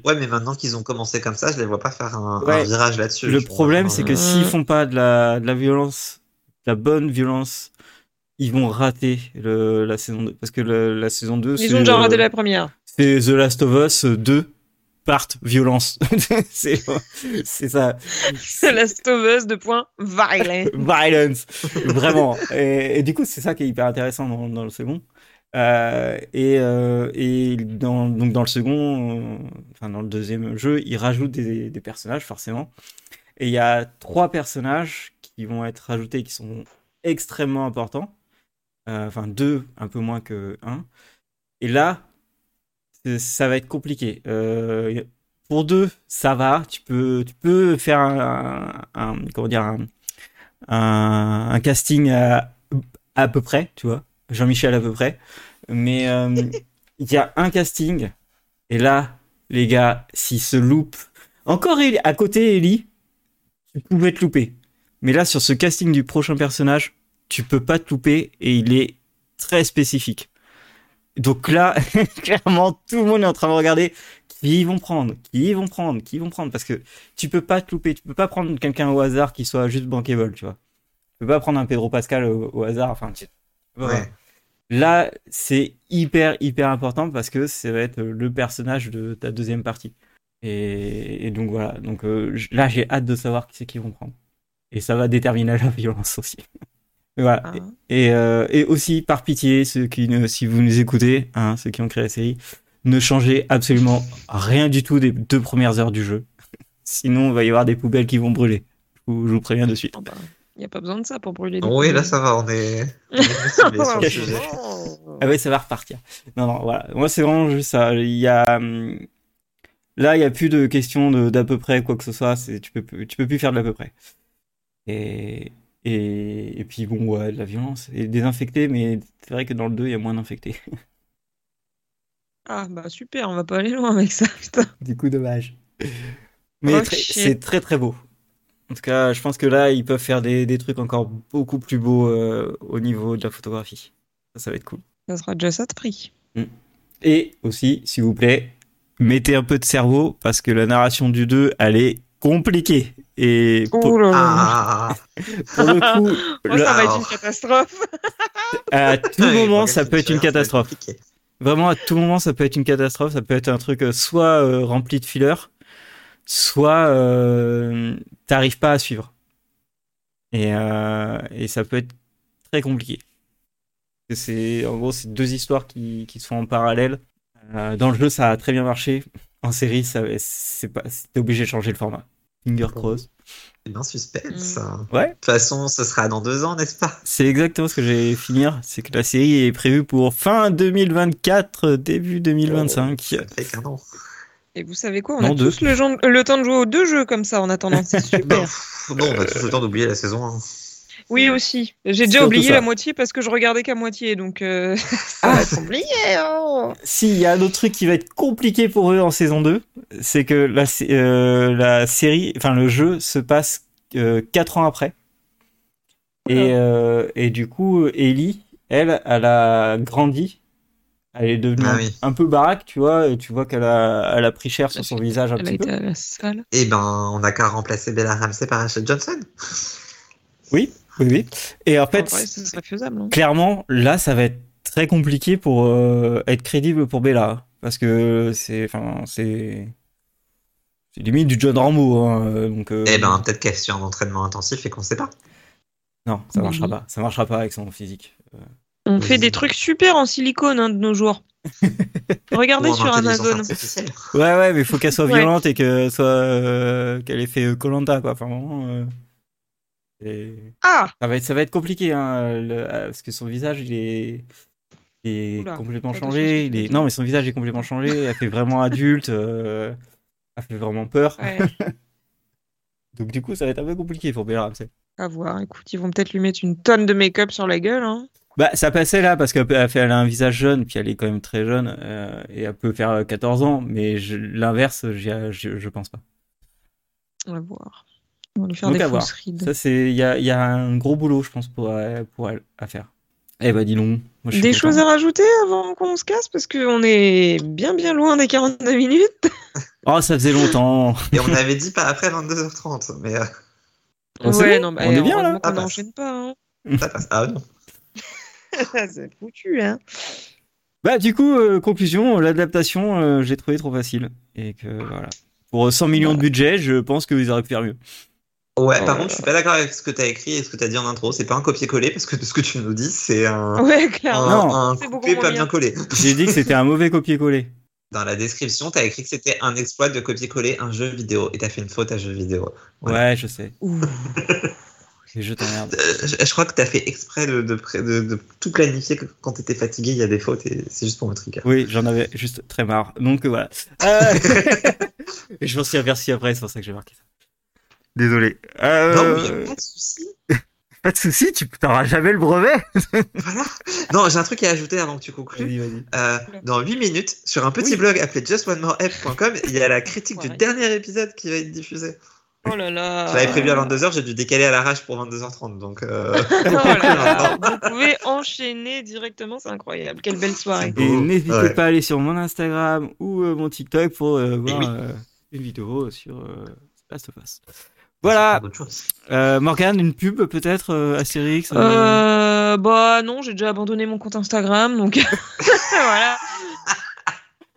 Ouais, mais maintenant qu'ils ont commencé comme ça, je les vois pas faire un, virage là-dessus. Le problème, c'est que Euh. s'ils font pas de la, de la violence, de la bonne violence, ils vont rater le, la saison 2. Parce que le- la saison 2, Ils ont déjà raté la première. c'est The Last of Us 2 part violence. c'est c'est ça. Last of Us de point violent. Violence. Vraiment. Et, et du coup, c'est ça qui est hyper intéressant dans, dans le second. Euh, et euh, et dans, donc dans le second, euh, enfin dans le deuxième jeu, ils rajoutent des, des personnages forcément. Et il y a trois personnages qui vont être rajoutés qui sont extrêmement importants. Enfin deux, un peu moins que un. Et là, c'est- ça va être compliqué. Euh, pour deux, ça va. Tu peux, tu peux faire un, comment dire un, casting à, à peu près, tu vois. Jean-Michel à peu près. Mais euh, il y a un casting, et là, les gars, s'il se loupe, encore à côté Ellie, tu pouvais te louper. Mais là, sur ce casting du prochain personnage, tu peux pas te louper, et il est très spécifique. Donc là, clairement, tout le monde est en train de regarder qui ils vont prendre, qui ils vont prendre, qui ils vont prendre, parce que tu peux pas te louper, tu peux pas prendre quelqu'un au hasard qui soit juste bankable, tu vois. Tu peux pas prendre un Pedro Pascal au, au hasard, enfin, tu- Ouais. Là, c'est hyper, hyper important parce que ça va être le personnage de ta deuxième partie. Et, et donc voilà, donc euh, là, j'ai hâte de savoir qui c'est qu'ils vont prendre. Et ça va déterminer la violence aussi. Voilà. Ah. Et, euh, et aussi, par pitié, ceux qui ne, si vous nous écoutez, hein, ceux qui ont créé la série, ne changez absolument rien du tout des deux premières heures du jeu. Sinon, il va y avoir des poubelles qui vont brûler. Je vous, je vous préviens de suite. Il n'y a pas besoin de ça pour brûler des Oui, là ça va, on est, on est motivé sur le sujet. Ah ouais, ça va repartir. Non, non, voilà. Moi, c'est vraiment juste ça. Il y a, hum, là, il y a plus de questions de- d'à peu près quoi que ce soit. Tu peux, plus- tu peux plus faire de l'à peu près. Et, et, et puis bon, ouais, de la violence et désinfecté, mais c'est vrai que dans le 2, il y a moins d'infectés. Ah bah super, on va pas aller loin avec ça, putain. Du coup, dommage. Mais Oh, c'est très très beau. En tout cas, je pense que là, ils peuvent faire des, des trucs encore beaucoup plus beaux euh, au niveau de la photographie. Ça, ça va être cool. Ça sera déjà ça de prix. Et aussi, s'il vous plaît, mettez un peu de cerveau parce que la narration du 2, elle est compliquée. Et pour. Ah, pour le coup, Moi, le- ça va être une catastrophe. à tout moment, ça peut être une catastrophe. compliqué. Vraiment, à tout moment, ça peut être une catastrophe. Ça peut être un truc euh, soit euh, rempli de fillers, soit euh, t'arrives pas à suivre. Et, euh, et ça peut être très compliqué. C'est, en gros, c'est deux histoires qui, qui sont en parallèle. Dans le jeu, ça a très bien marché. En série, ça, c'est pas, t'es obligé de changer le format. Finger cross. C'est bien suspense. Mm. ça. De Ouais. toute façon, ce sera dans deux ans, n'est-ce pas? C'est exactement ce que j'ai finir. C'est que la série est prévue pour fin 2024, début 2025. Ça fait qu'un an. Et vous savez quoi? On Non, a deux. tous le, genre- le temps de jouer aux deux jeux comme ça en attendant. C'est super. pff, non, on a tous le temps d'oublier la saison 1. Oui, aussi. J'ai déjà oublié la moitié parce que je regardais qu'à moitié, donc euh, ça va être compliqué. hein. S'il y a un autre truc qui va être compliqué pour eux en saison 2, c'est que la, euh, la série, enfin le jeu se passe 4 ans après. Et, euh, et du coup, Ellie, elle, elle a grandi. Elle est devenue Ah un, oui. un peu baraque, tu vois, et tu vois qu'elle a, elle a pris cher sur son visage un Elle a petit été peu. à la salle. Eh ben, on n'a qu'à remplacer Bella Ramsey par Rachel Johnson. Oui, oui, oui. Et en En fait, vrai, ce serait faisable. hein. clairement, là, ça va être très compliqué pour euh, être crédible pour Bella. Parce que c'est, enfin, c'est, c'est limite du John Rambo. Hein, donc, euh, Eh ben, peut-être qu'elle suit un entraînement intensif et qu'on sait pas. non, ça Oui. marchera pas. Ça marchera pas avec son physique. On fait des trucs super en silicone hein, de nos jours. Regardez Ou sur Amazon. Ouais, ouais, mais il faut qu'elle soit Ouais. violente et que soit euh, qu'elle ait fait Colanta, quoi. Enfin, vraiment. Et Ah ça va être, ça va être compliqué, hein, le- euh, parce que son visage, il est, il est Oula, complètement changé. Il est, non, mais son visage est complètement changé. Elle fait vraiment adulte. euh, elle fait vraiment peur. Ouais, Donc du coup, ça va être un peu compliqué pour Bella Ramsey. à voir. Écoute, ils vont peut-être lui mettre une tonne de make-up sur la gueule. Hein. Bah, ça passait là parce qu'elle a, un visage jeune, puis elle est quand même très jeune euh, et elle peut faire euh, 14 ans, mais l'inverse, je, je pense pas. On va voir. On va lui faire Donc, des à voir. fausses rides. Ça, c'est il y a, il y a un gros boulot, je pense, pour euh, pour elle à faire. Eh bah dis donc. Moi, Des content. choses à rajouter avant qu'on se casse? Parce qu'on est bien bien loin des 42 minutes. Oh, ça faisait longtemps. Et on avait dit pas après 22h30, mais euh, Oh, ouais, bon non, bah, On est bien, là Ah, bah. n'enchaîne pas. Hein. ça passe. Ah non. C'est foutu, hein. Bah du coup, euh, conclusion, l'adaptation, euh, j'ai trouvé trop facile et que voilà. Pour 100 millions de budget, je pense qu'ils auraient pu faire mieux. Ouais, par contre, je suis pas d'accord avec ce que t'as écrit et ce que t'as dit en intro. C'est pas un copier-coller parce que de ce que tu nous dis, c'est un, Ouais, un, clairement. Non. un beaucoup coupé pas bien. collé. J'ai dit que c'était un mauvais copier-coller. Dans la description, t'as écrit que c'était un exploit de copier-coller un jeu vidéo et t'as fait une faute à jeu vidéo. Voilà. Ouais, je sais. Je t'emmerde. Euh, je, je crois que t'as fait exprès de, de, pré- de- de tout planifier que quand t'étais fatigué, il y a des fautes et c'est juste pour me trigger. Oui, j'en avais juste très marre. Donc euh, voilà. Euh, je m'en suis aperçu après, c'est pour ça que j'ai marqué ça. Désolé. Euh, Non, mais pas de soucis. Pas de souci, tu n'auras jamais le brevet. Voilà. Non, j'ai un truc à ajouter avant que tu conclues. Euh, dans 8 minutes, sur un petit Oui. blog appelé justonemoreF.com, il y a la critique du Ouais. dernier épisode qui va être diffusée. Oh là là. Je l'avais prévu à 22h, j'ai dû décaler à l'arrache pour 22h30. Donc, euh, Oh là là. Vous pouvez enchaîner directement, c'est incroyable. Quelle belle soirée. Et n'hésitez ouais. pas à aller sur mon Instagram ou euh, mon TikTok pour euh, voir oui. euh, une vidéo sur euh, Last of Us. Voilà, euh, Morgane, une pub peut-être euh, Astérix euh, Euh, bah non, j'ai déjà abandonné mon compte Instagram, donc voilà.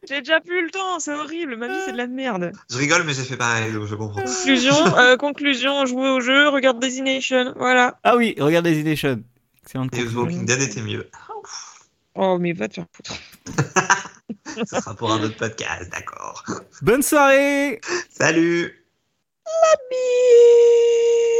J'ai déjà plus le temps, c'est horrible, ma vie c'est de la merde. Je rigole, mais j'ai fait pareil, donc je comprends. Conclusion, euh, conclusion, jouez au jeu, regarde Destination, voilà. Ah oui, regarde les Nation. Excellente Et. Walking Dead était mieux. Oh mais va te faire foutre. Ça sera pour un autre podcast, d'accord. Bonne soirée Salut Love me.